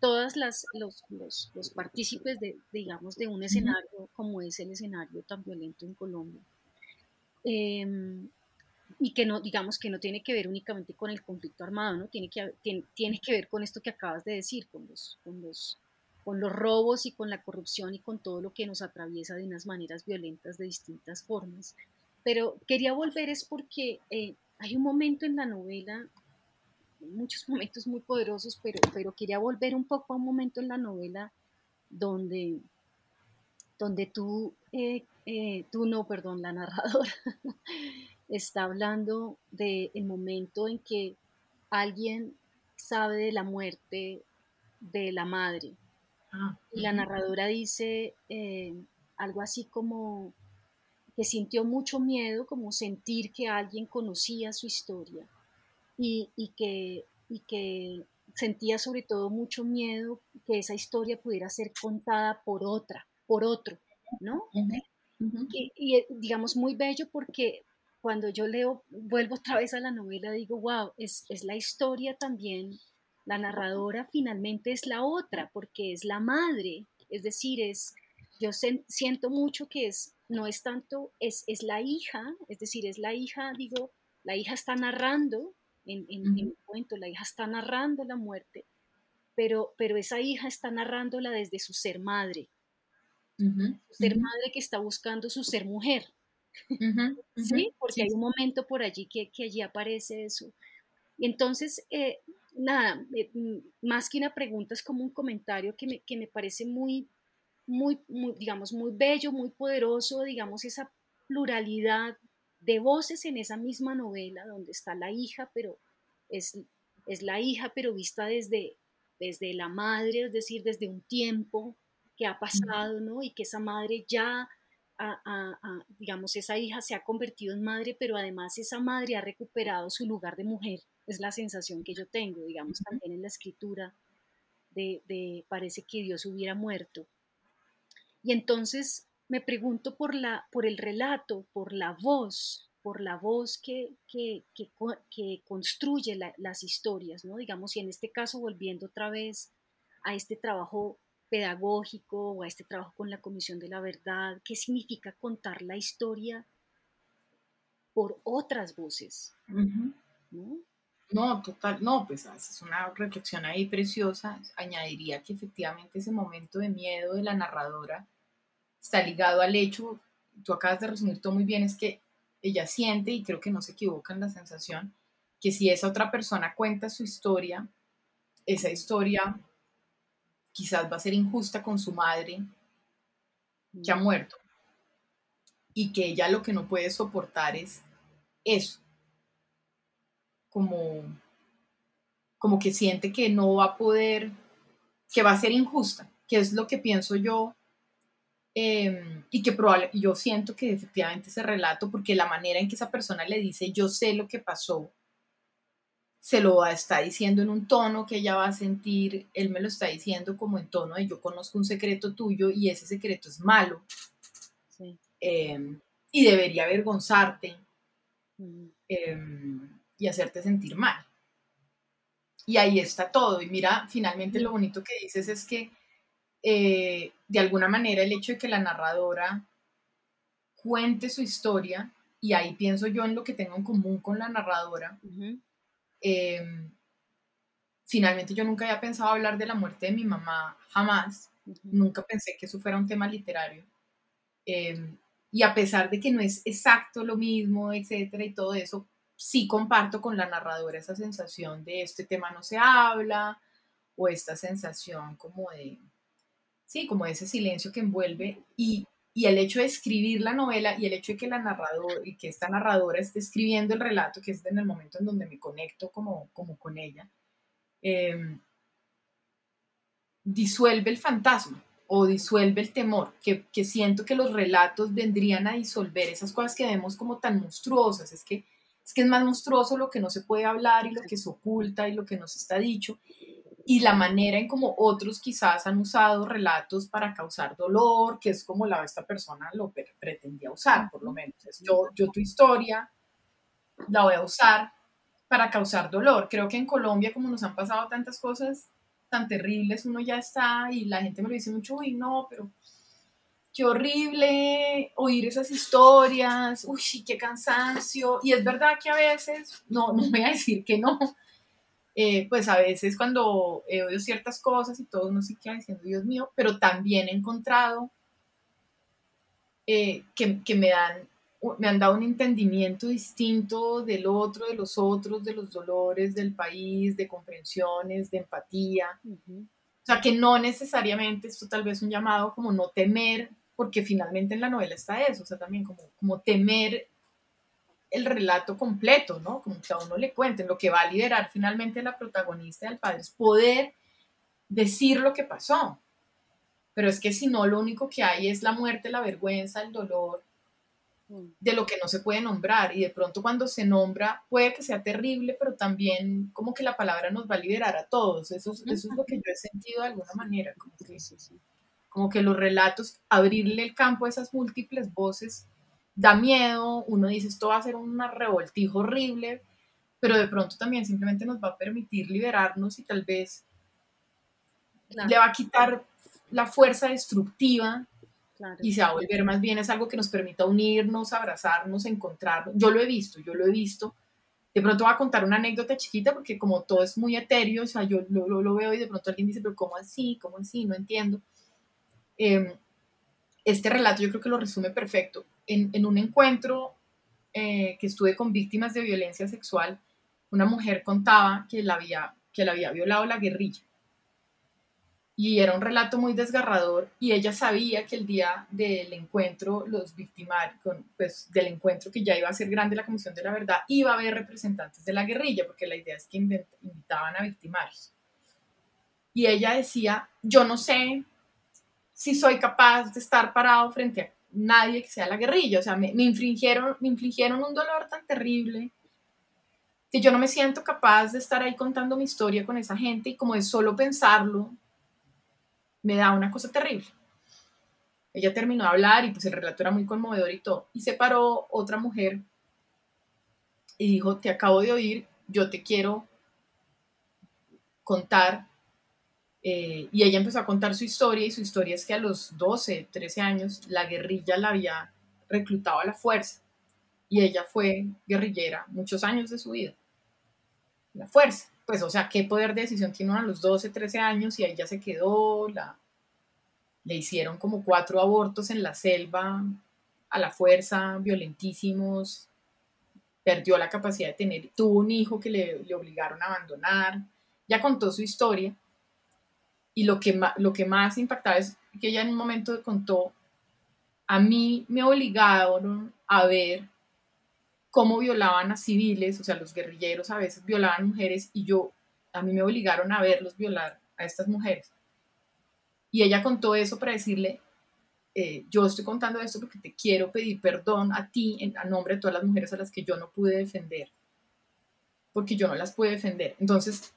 todas las los, los, los partícipes de, digamos, de un escenario como es el escenario tan violento en Colombia. Em, y que no, digamos que no tiene que ver únicamente con el conflicto armado, ¿no? Tiene que, tiene, tiene que ver con esto que acabas de decir, con los, con, los, con los robos y con la corrupción y con todo lo que nos atraviesa de unas maneras violentas de distintas formas. Pero quería volver es porque eh, hay un momento en la novela, muchos momentos muy poderosos, pero, pero quería volver un poco a un momento en la novela donde, donde tú, eh, eh, tú no, perdón, la narradora, está hablando del momento en que alguien sabe de la muerte de la madre. Ah, y la narradora dice eh, algo así como, que sintió mucho miedo, como sentir que alguien conocía su historia y, que, y que sentía sobre todo mucho miedo que esa historia pudiera ser contada por otra, por otro, ¿no? y, eh, digamos muy bello porque cuando yo leo, vuelvo otra vez a la novela, digo, wow, es, es la historia también, la narradora finalmente es la otra, porque es la madre, es decir, es, yo siento mucho que es no es tanto, es, es la hija, es decir, es la hija, digo, la hija está narrando en, en, cuento, la hija está narrando la muerte, pero, pero esa hija está narrándola desde su ser madre, su ser madre que está buscando su ser mujer. ¿Sí? Porque hay un momento por allí que, que allí aparece eso. Entonces, eh, nada, eh, más que una pregunta, es como un comentario que me, que me parece muy, muy, digamos, muy bello, muy poderoso, digamos, esa pluralidad de voces en esa misma novela, donde está la hija, pero es, es la hija, pero vista desde, desde la madre, es decir, desde un tiempo que ha pasado, ¿no? Y que esa madre ya, digamos, esa hija se ha convertido en madre, pero además esa madre ha recuperado su lugar de mujer, es la sensación que yo tengo, digamos, también en la escritura de, de parece que Dios hubiera muerto y entonces me pregunto por, la, por el relato, por la voz, por la voz que, que, que, construye las historias, ¿no? Digamos, y en este caso volviendo otra vez a este trabajo pedagógico o a este trabajo con la Comisión de la Verdad, ¿qué significa contar la historia por otras voces? ¿no? no, total, no, pues es una reflexión ahí preciosa. Añadiría que efectivamente ese momento de miedo de la narradora está ligado al hecho, tú acabas de resumir todo muy bien, es que ella siente, y creo que no se equivoca en la sensación, que si esa otra persona cuenta su historia, esa historia quizás va a ser injusta con su madre que ha mm. muerto y que ella lo que no puede soportar es eso, como, como que siente que no va a poder, que va a ser injusta, que es lo que pienso yo Em, y que probable, yo siento que efectivamente ese relato, porque la manera en que esa persona le dice yo sé lo que pasó, se lo está diciendo en un tono que ella va a sentir, él me lo está diciendo como en tono de yo conozco un secreto tuyo y ese secreto es malo. Em, y debería avergonzarte em, y hacerte sentir mal. Y ahí está todo. Y mira, finalmente lo bonito que dices es que eh, de alguna manera el hecho de que la narradora cuente su historia, y ahí pienso yo en lo que tengo en común con la narradora, em, finalmente yo nunca había pensado hablar de la muerte de mi mamá, jamás, nunca pensé que eso fuera un tema literario. Em, y a pesar de que no es exacto lo mismo, etcétera, y todo eso, sí comparto con la narradora esa sensación de este tema no se habla, o esta sensación como de, sí, como ese silencio que envuelve y, el hecho de escribir la novela y el hecho de que la narradora y que esta narradora esté escribiendo el relato, que es en el momento en donde me conecto como, como con ella, em, disuelve el fantasma o disuelve el temor, que, que, siento que los relatos vendrían a disolver esas cosas que vemos como tan monstruosas, es que, es que es más monstruoso lo que no se puede hablar y lo que se oculta y lo que no se está dicho, y la manera en como otros quizás han usado relatos para causar dolor, que es como la esta persona lo pretendía usar, por lo menos. yo, yo tu historia la voy a usar para causar dolor. Creo que en Colombia, como nos han pasado tantas cosas tan terribles, uno ya está y la gente me lo dice mucho, uy, no, pero qué horrible oír esas historias, uy, qué cansancio. Y es verdad que a veces, no, no voy a decir que no, eh, pues a veces cuando oído ciertas cosas y todo, no sé qué diciendo, Dios mío, pero también he encontrado eh, que, que, me dan me han dado un entendimiento distinto del otro, de los otros, de los dolores del país, de comprensiones, de empatía. O sea, que no necesariamente esto tal vez un llamado como no temer, porque finalmente en la novela está eso, o sea, también como, como temer el relato completo, ¿no? Como que a uno le cuenten, lo que va a liderar finalmente la protagonista del padre es poder decir lo que pasó. Pero es que si no, lo único que hay es la muerte, la vergüenza, el dolor, de lo que no se puede nombrar y de pronto cuando se nombra puede que sea terrible, pero también como que la palabra nos va a liberar a todos. Eso, eso es lo que yo he sentido de alguna manera, como que, como que los relatos, abrirle el campo a esas múltiples voces da miedo, uno dice esto va a ser una revoltijo horrible, pero de pronto también simplemente nos va a permitir liberarnos y tal vez le va a quitar la fuerza destructiva y se va a volver más bien es algo que nos permita unirnos, abrazarnos, encontrarnos. Yo lo he visto, yo lo he visto. De pronto voy a contar una anécdota chiquita porque como todo es muy etéreo, o sea, yo lo, lo, veo y de pronto alguien dice, pero ¿cómo así? ¿Cómo así? No entiendo. Em, este relato yo creo que lo resume perfecto. En, un encuentro eh, que estuve con víctimas de violencia sexual, una mujer contaba que la había, que la había violado la guerrilla y era un relato muy desgarrador y ella sabía que el día del encuentro, los victimarios, pues del encuentro que ya iba a ser grande la Comisión de la Verdad, iba a haber representantes de la guerrilla, porque la idea es que invitaban a victimarios. Y ella decía, yo no sé si soy capaz de estar parado frente a nadie que sea la guerrilla, o sea, me, me infringieron, me infligieron un dolor tan terrible que yo no me siento capaz de estar ahí contando mi historia con esa gente y como de solo pensarlo, me da una cosa terrible. Ella terminó de hablar y pues el relato era muy conmovedor y todo. Y se paró otra mujer y dijo, te acabo de oír, yo te quiero contar. Eh, y ella empezó a contar su historia y su historia es que a los 12, 13 años la guerrilla la había reclutado a la fuerza. Y ella fue guerrillera muchos años de su vida. La fuerza. Pues, o sea, qué poder de decisión tiene uno a los 12, 13 años y ya se quedó, la, le hicieron como cuatro abortos en la selva, a la fuerza, violentísimos, perdió la capacidad de tener, tuvo un hijo que le, le obligaron a abandonar, ya contó su historia y lo que, lo que más impactaba es que ella en un momento contó, a mí me obligaron a ver cómo violaban a civiles, o sea, los guerrilleros a veces violaban mujeres y yo, a mí me obligaron a verlos violar a estas mujeres. Y ella contó eso para decirle, eh, yo estoy contando esto porque te quiero pedir perdón a ti, en, a nombre de todas las mujeres a las que yo no pude defender, porque yo no las pude defender. Entonces,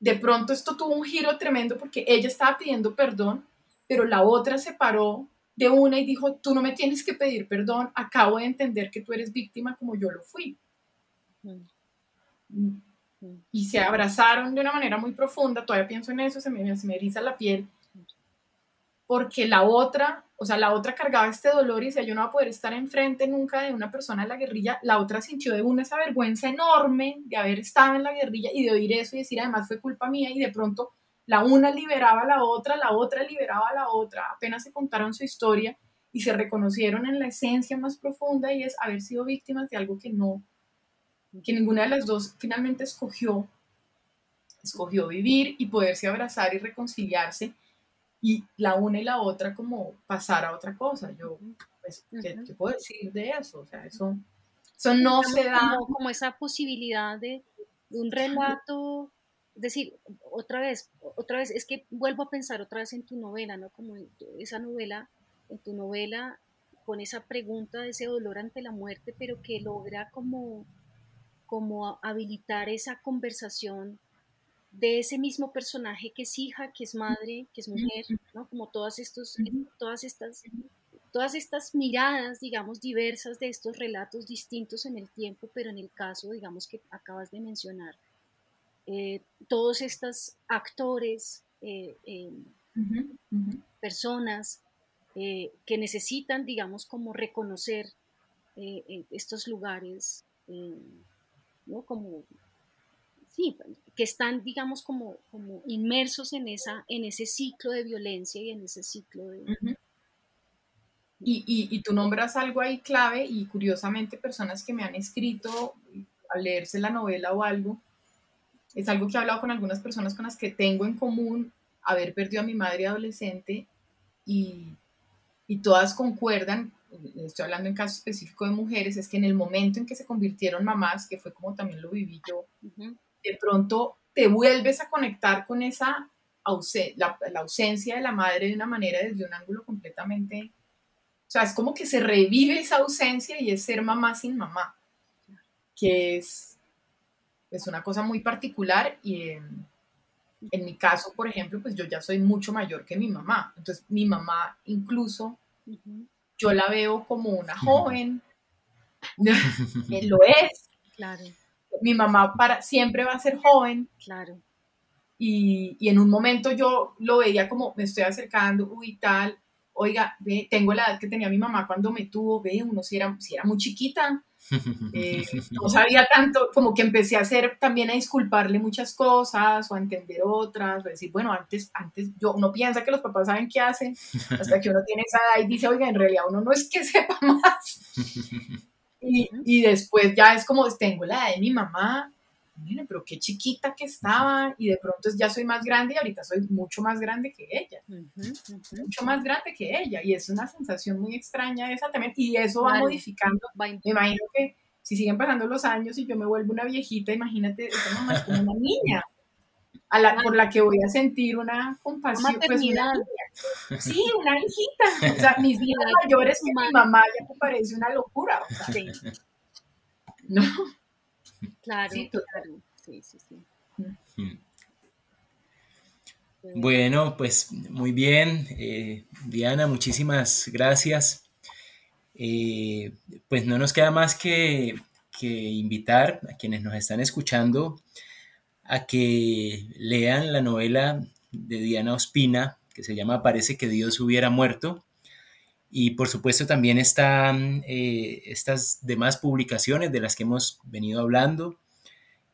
de pronto esto tuvo un giro tremendo porque ella estaba pidiendo perdón, pero la otra se paró de una y dijo, tú no me tienes que pedir perdón, acabo de entender que tú eres víctima como yo lo fui. Mm. Y se abrazaron de una manera muy profunda, todavía pienso en eso, se me, se me eriza la piel, porque la otra, o sea, la otra cargaba este dolor y decía, yo no voy a poder estar enfrente nunca de una persona en la guerrilla, la otra sintió de una esa vergüenza enorme de haber estado en la guerrilla y de oír eso y decir, además fue culpa mía y de pronto la una liberaba a la otra, la otra liberaba a la otra, apenas se contaron su historia y se reconocieron en la esencia más profunda y es haber sido víctimas de algo que no, que ninguna de las dos finalmente escogió, escogió vivir y poderse abrazar y reconciliarse y la una y la otra como pasar a otra cosa. Yo, pues, ¿qué, puedo decir de eso? O sea, eso, eso no se da. Como, esa posibilidad de, de un relato es decir, otra vez, otra vez, es que vuelvo a pensar otra vez en tu novela, ¿no? Como esa novela, en tu novela, con esa pregunta de ese dolor ante la muerte, pero que logra como, como habilitar esa conversación de ese mismo personaje que es hija, que es madre, que es mujer, ¿no? Como todas, estos, todas estas todas estas miradas, digamos, diversas de estos relatos distintos en el tiempo, pero en el caso, digamos, que acabas de mencionar, eh, todos estos actores, eh, personas eh, que necesitan, digamos, como reconocer estos lugares, ¿no? Como, sí, que están, digamos, como, como inmersos en, esa, en ese ciclo de violencia y en ese ciclo de... Y, y, tú nombras algo ahí clave y curiosamente personas que me han escrito al leerse la novela o algo, es algo que he hablado con algunas personas con las que tengo en común haber perdido a mi madre adolescente y, y todas concuerdan, estoy hablando en caso específico de mujeres, es que en el momento en que se convirtieron mamás, que fue como también lo viví yo, de pronto te vuelves a conectar con esa la, la ausencia de la madre de una manera desde un ángulo completamente o sea, es como que se revive esa ausencia y es ser mamá sin mamá, que es, es una cosa muy particular y en, mi caso, por ejemplo, pues yo ya soy mucho mayor que mi mamá. Entonces, mi mamá incluso, yo la veo como una joven, lo es. Claro. Mi mamá para, siempre va a ser joven. Claro. Y, y, en un momento yo lo veía como me estoy acercando, uy, tal, oiga, ve, tengo la edad que tenía mi mamá cuando me tuvo, ve, uno si era, si era muy chiquita, eh, no sabía tanto, como que empecé a hacer también a disculparle muchas cosas o a entender otras, a decir, bueno, antes, antes, yo, uno piensa que los papás saben qué hacen, hasta que uno tiene esa edad y dice, oiga, en realidad uno no es que sepa más. Y, y después ya es como, tengo la edad de mi mamá, mire, pero qué chiquita que estaba y de pronto ya soy más grande y ahorita soy mucho más grande que ella, mucho más grande que ella y es una sensación muy extraña esa también y eso va modificando, me imagino que si siguen pasando los años y yo me vuelvo una viejita, imagínate, esa mamá es como una niña. A la, por la que voy a sentir una compasión. Pues, sí, una hijita. O sea, mis hijas mayores que mi mamá ya me parece una locura. ¿No? Claro, sí, claro. Sí, sí, sí. Hmm. Bueno, pues muy bien. Eh, Diana, muchísimas gracias. Eh, pues no nos queda más que, invitar a quienes nos están escuchando a que lean la novela de Diana Ospina, que se llama Parece que Dios hubiera muerto. Y por supuesto también están eh, estas demás publicaciones de las que hemos venido hablando.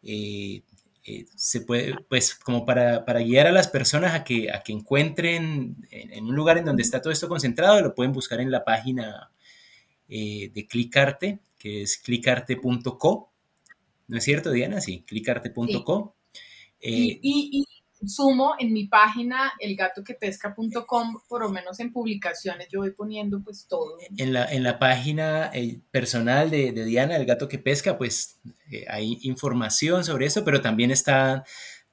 Eh, eh, se puede, pues como para, guiar a las personas a que, a que encuentren en, un lugar en donde está todo esto concentrado, lo pueden buscar en la página de Clicarte, que es clicarte.co. ¿No es cierto, Diana? Sí, clicarte.co. y, sumo en mi página elgatoquepesca.com, por lo menos en publicaciones yo voy poniendo pues todo. En la, en la página eh, personal de, Diana, El Gato que Pesca, pues eh, hay información sobre eso, pero también están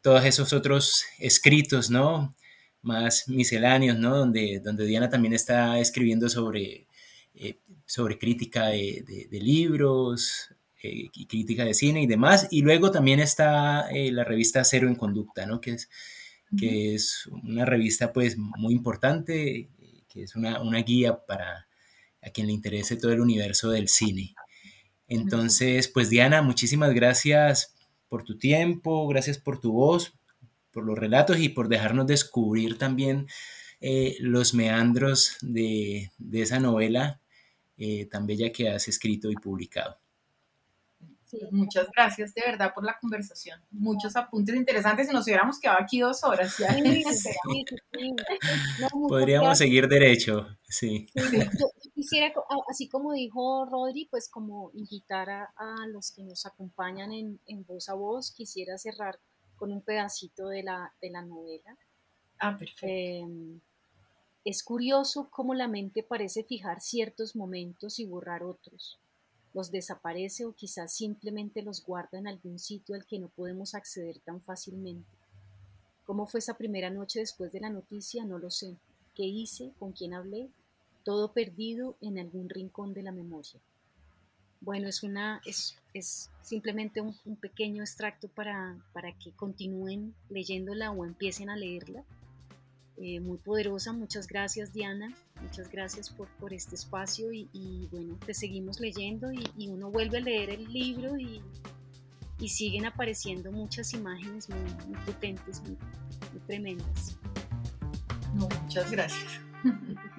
todos esos otros escritos, ¿no? Más misceláneos, ¿no? Donde, donde Diana también está escribiendo sobre, eh, sobre crítica de, de libros, y crítica de cine y demás. Y luego también está eh, la revista Cero en Conducta, ¿no? Que es, que es una revista pues muy importante, que es una, una, guía para a quien le interese todo el universo del cine. Entonces, pues Diana, muchísimas gracias por tu tiempo, gracias por tu voz, por los relatos y por dejarnos descubrir también eh, los meandros de, de esa novela eh, tan bella que has escrito y publicado. Muchas gracias de verdad por la conversación. Muchos apuntes interesantes y nos hubiéramos quedado aquí dos horas. Podríamos seguir derecho, sí. Yo quisiera, así como dijo Rodri, pues como invitar a, los que nos acompañan en, voz a voz, quisiera cerrar con un pedacito de la, de la novela. Ah, perfecto. Em, es curioso cómo la mente parece fijar ciertos momentos y borrar otros los desaparece o quizás simplemente los guarda en algún sitio al que no podemos acceder tan fácilmente. ¿Cómo fue esa primera noche después de la noticia? No lo sé. ¿Qué hice? ¿Con quién hablé? Todo perdido en algún rincón de la memoria. Bueno, es, una, es, es simplemente un, pequeño extracto para, para, que continúen leyéndola o empiecen a leerla. Eh, muy poderosa, muchas gracias Diana. Muchas gracias por, por este espacio y, bueno, te seguimos leyendo y, uno vuelve a leer el libro y, y siguen apareciendo muchas imágenes muy, potentes, muy, muy tremendas. muchas gracias.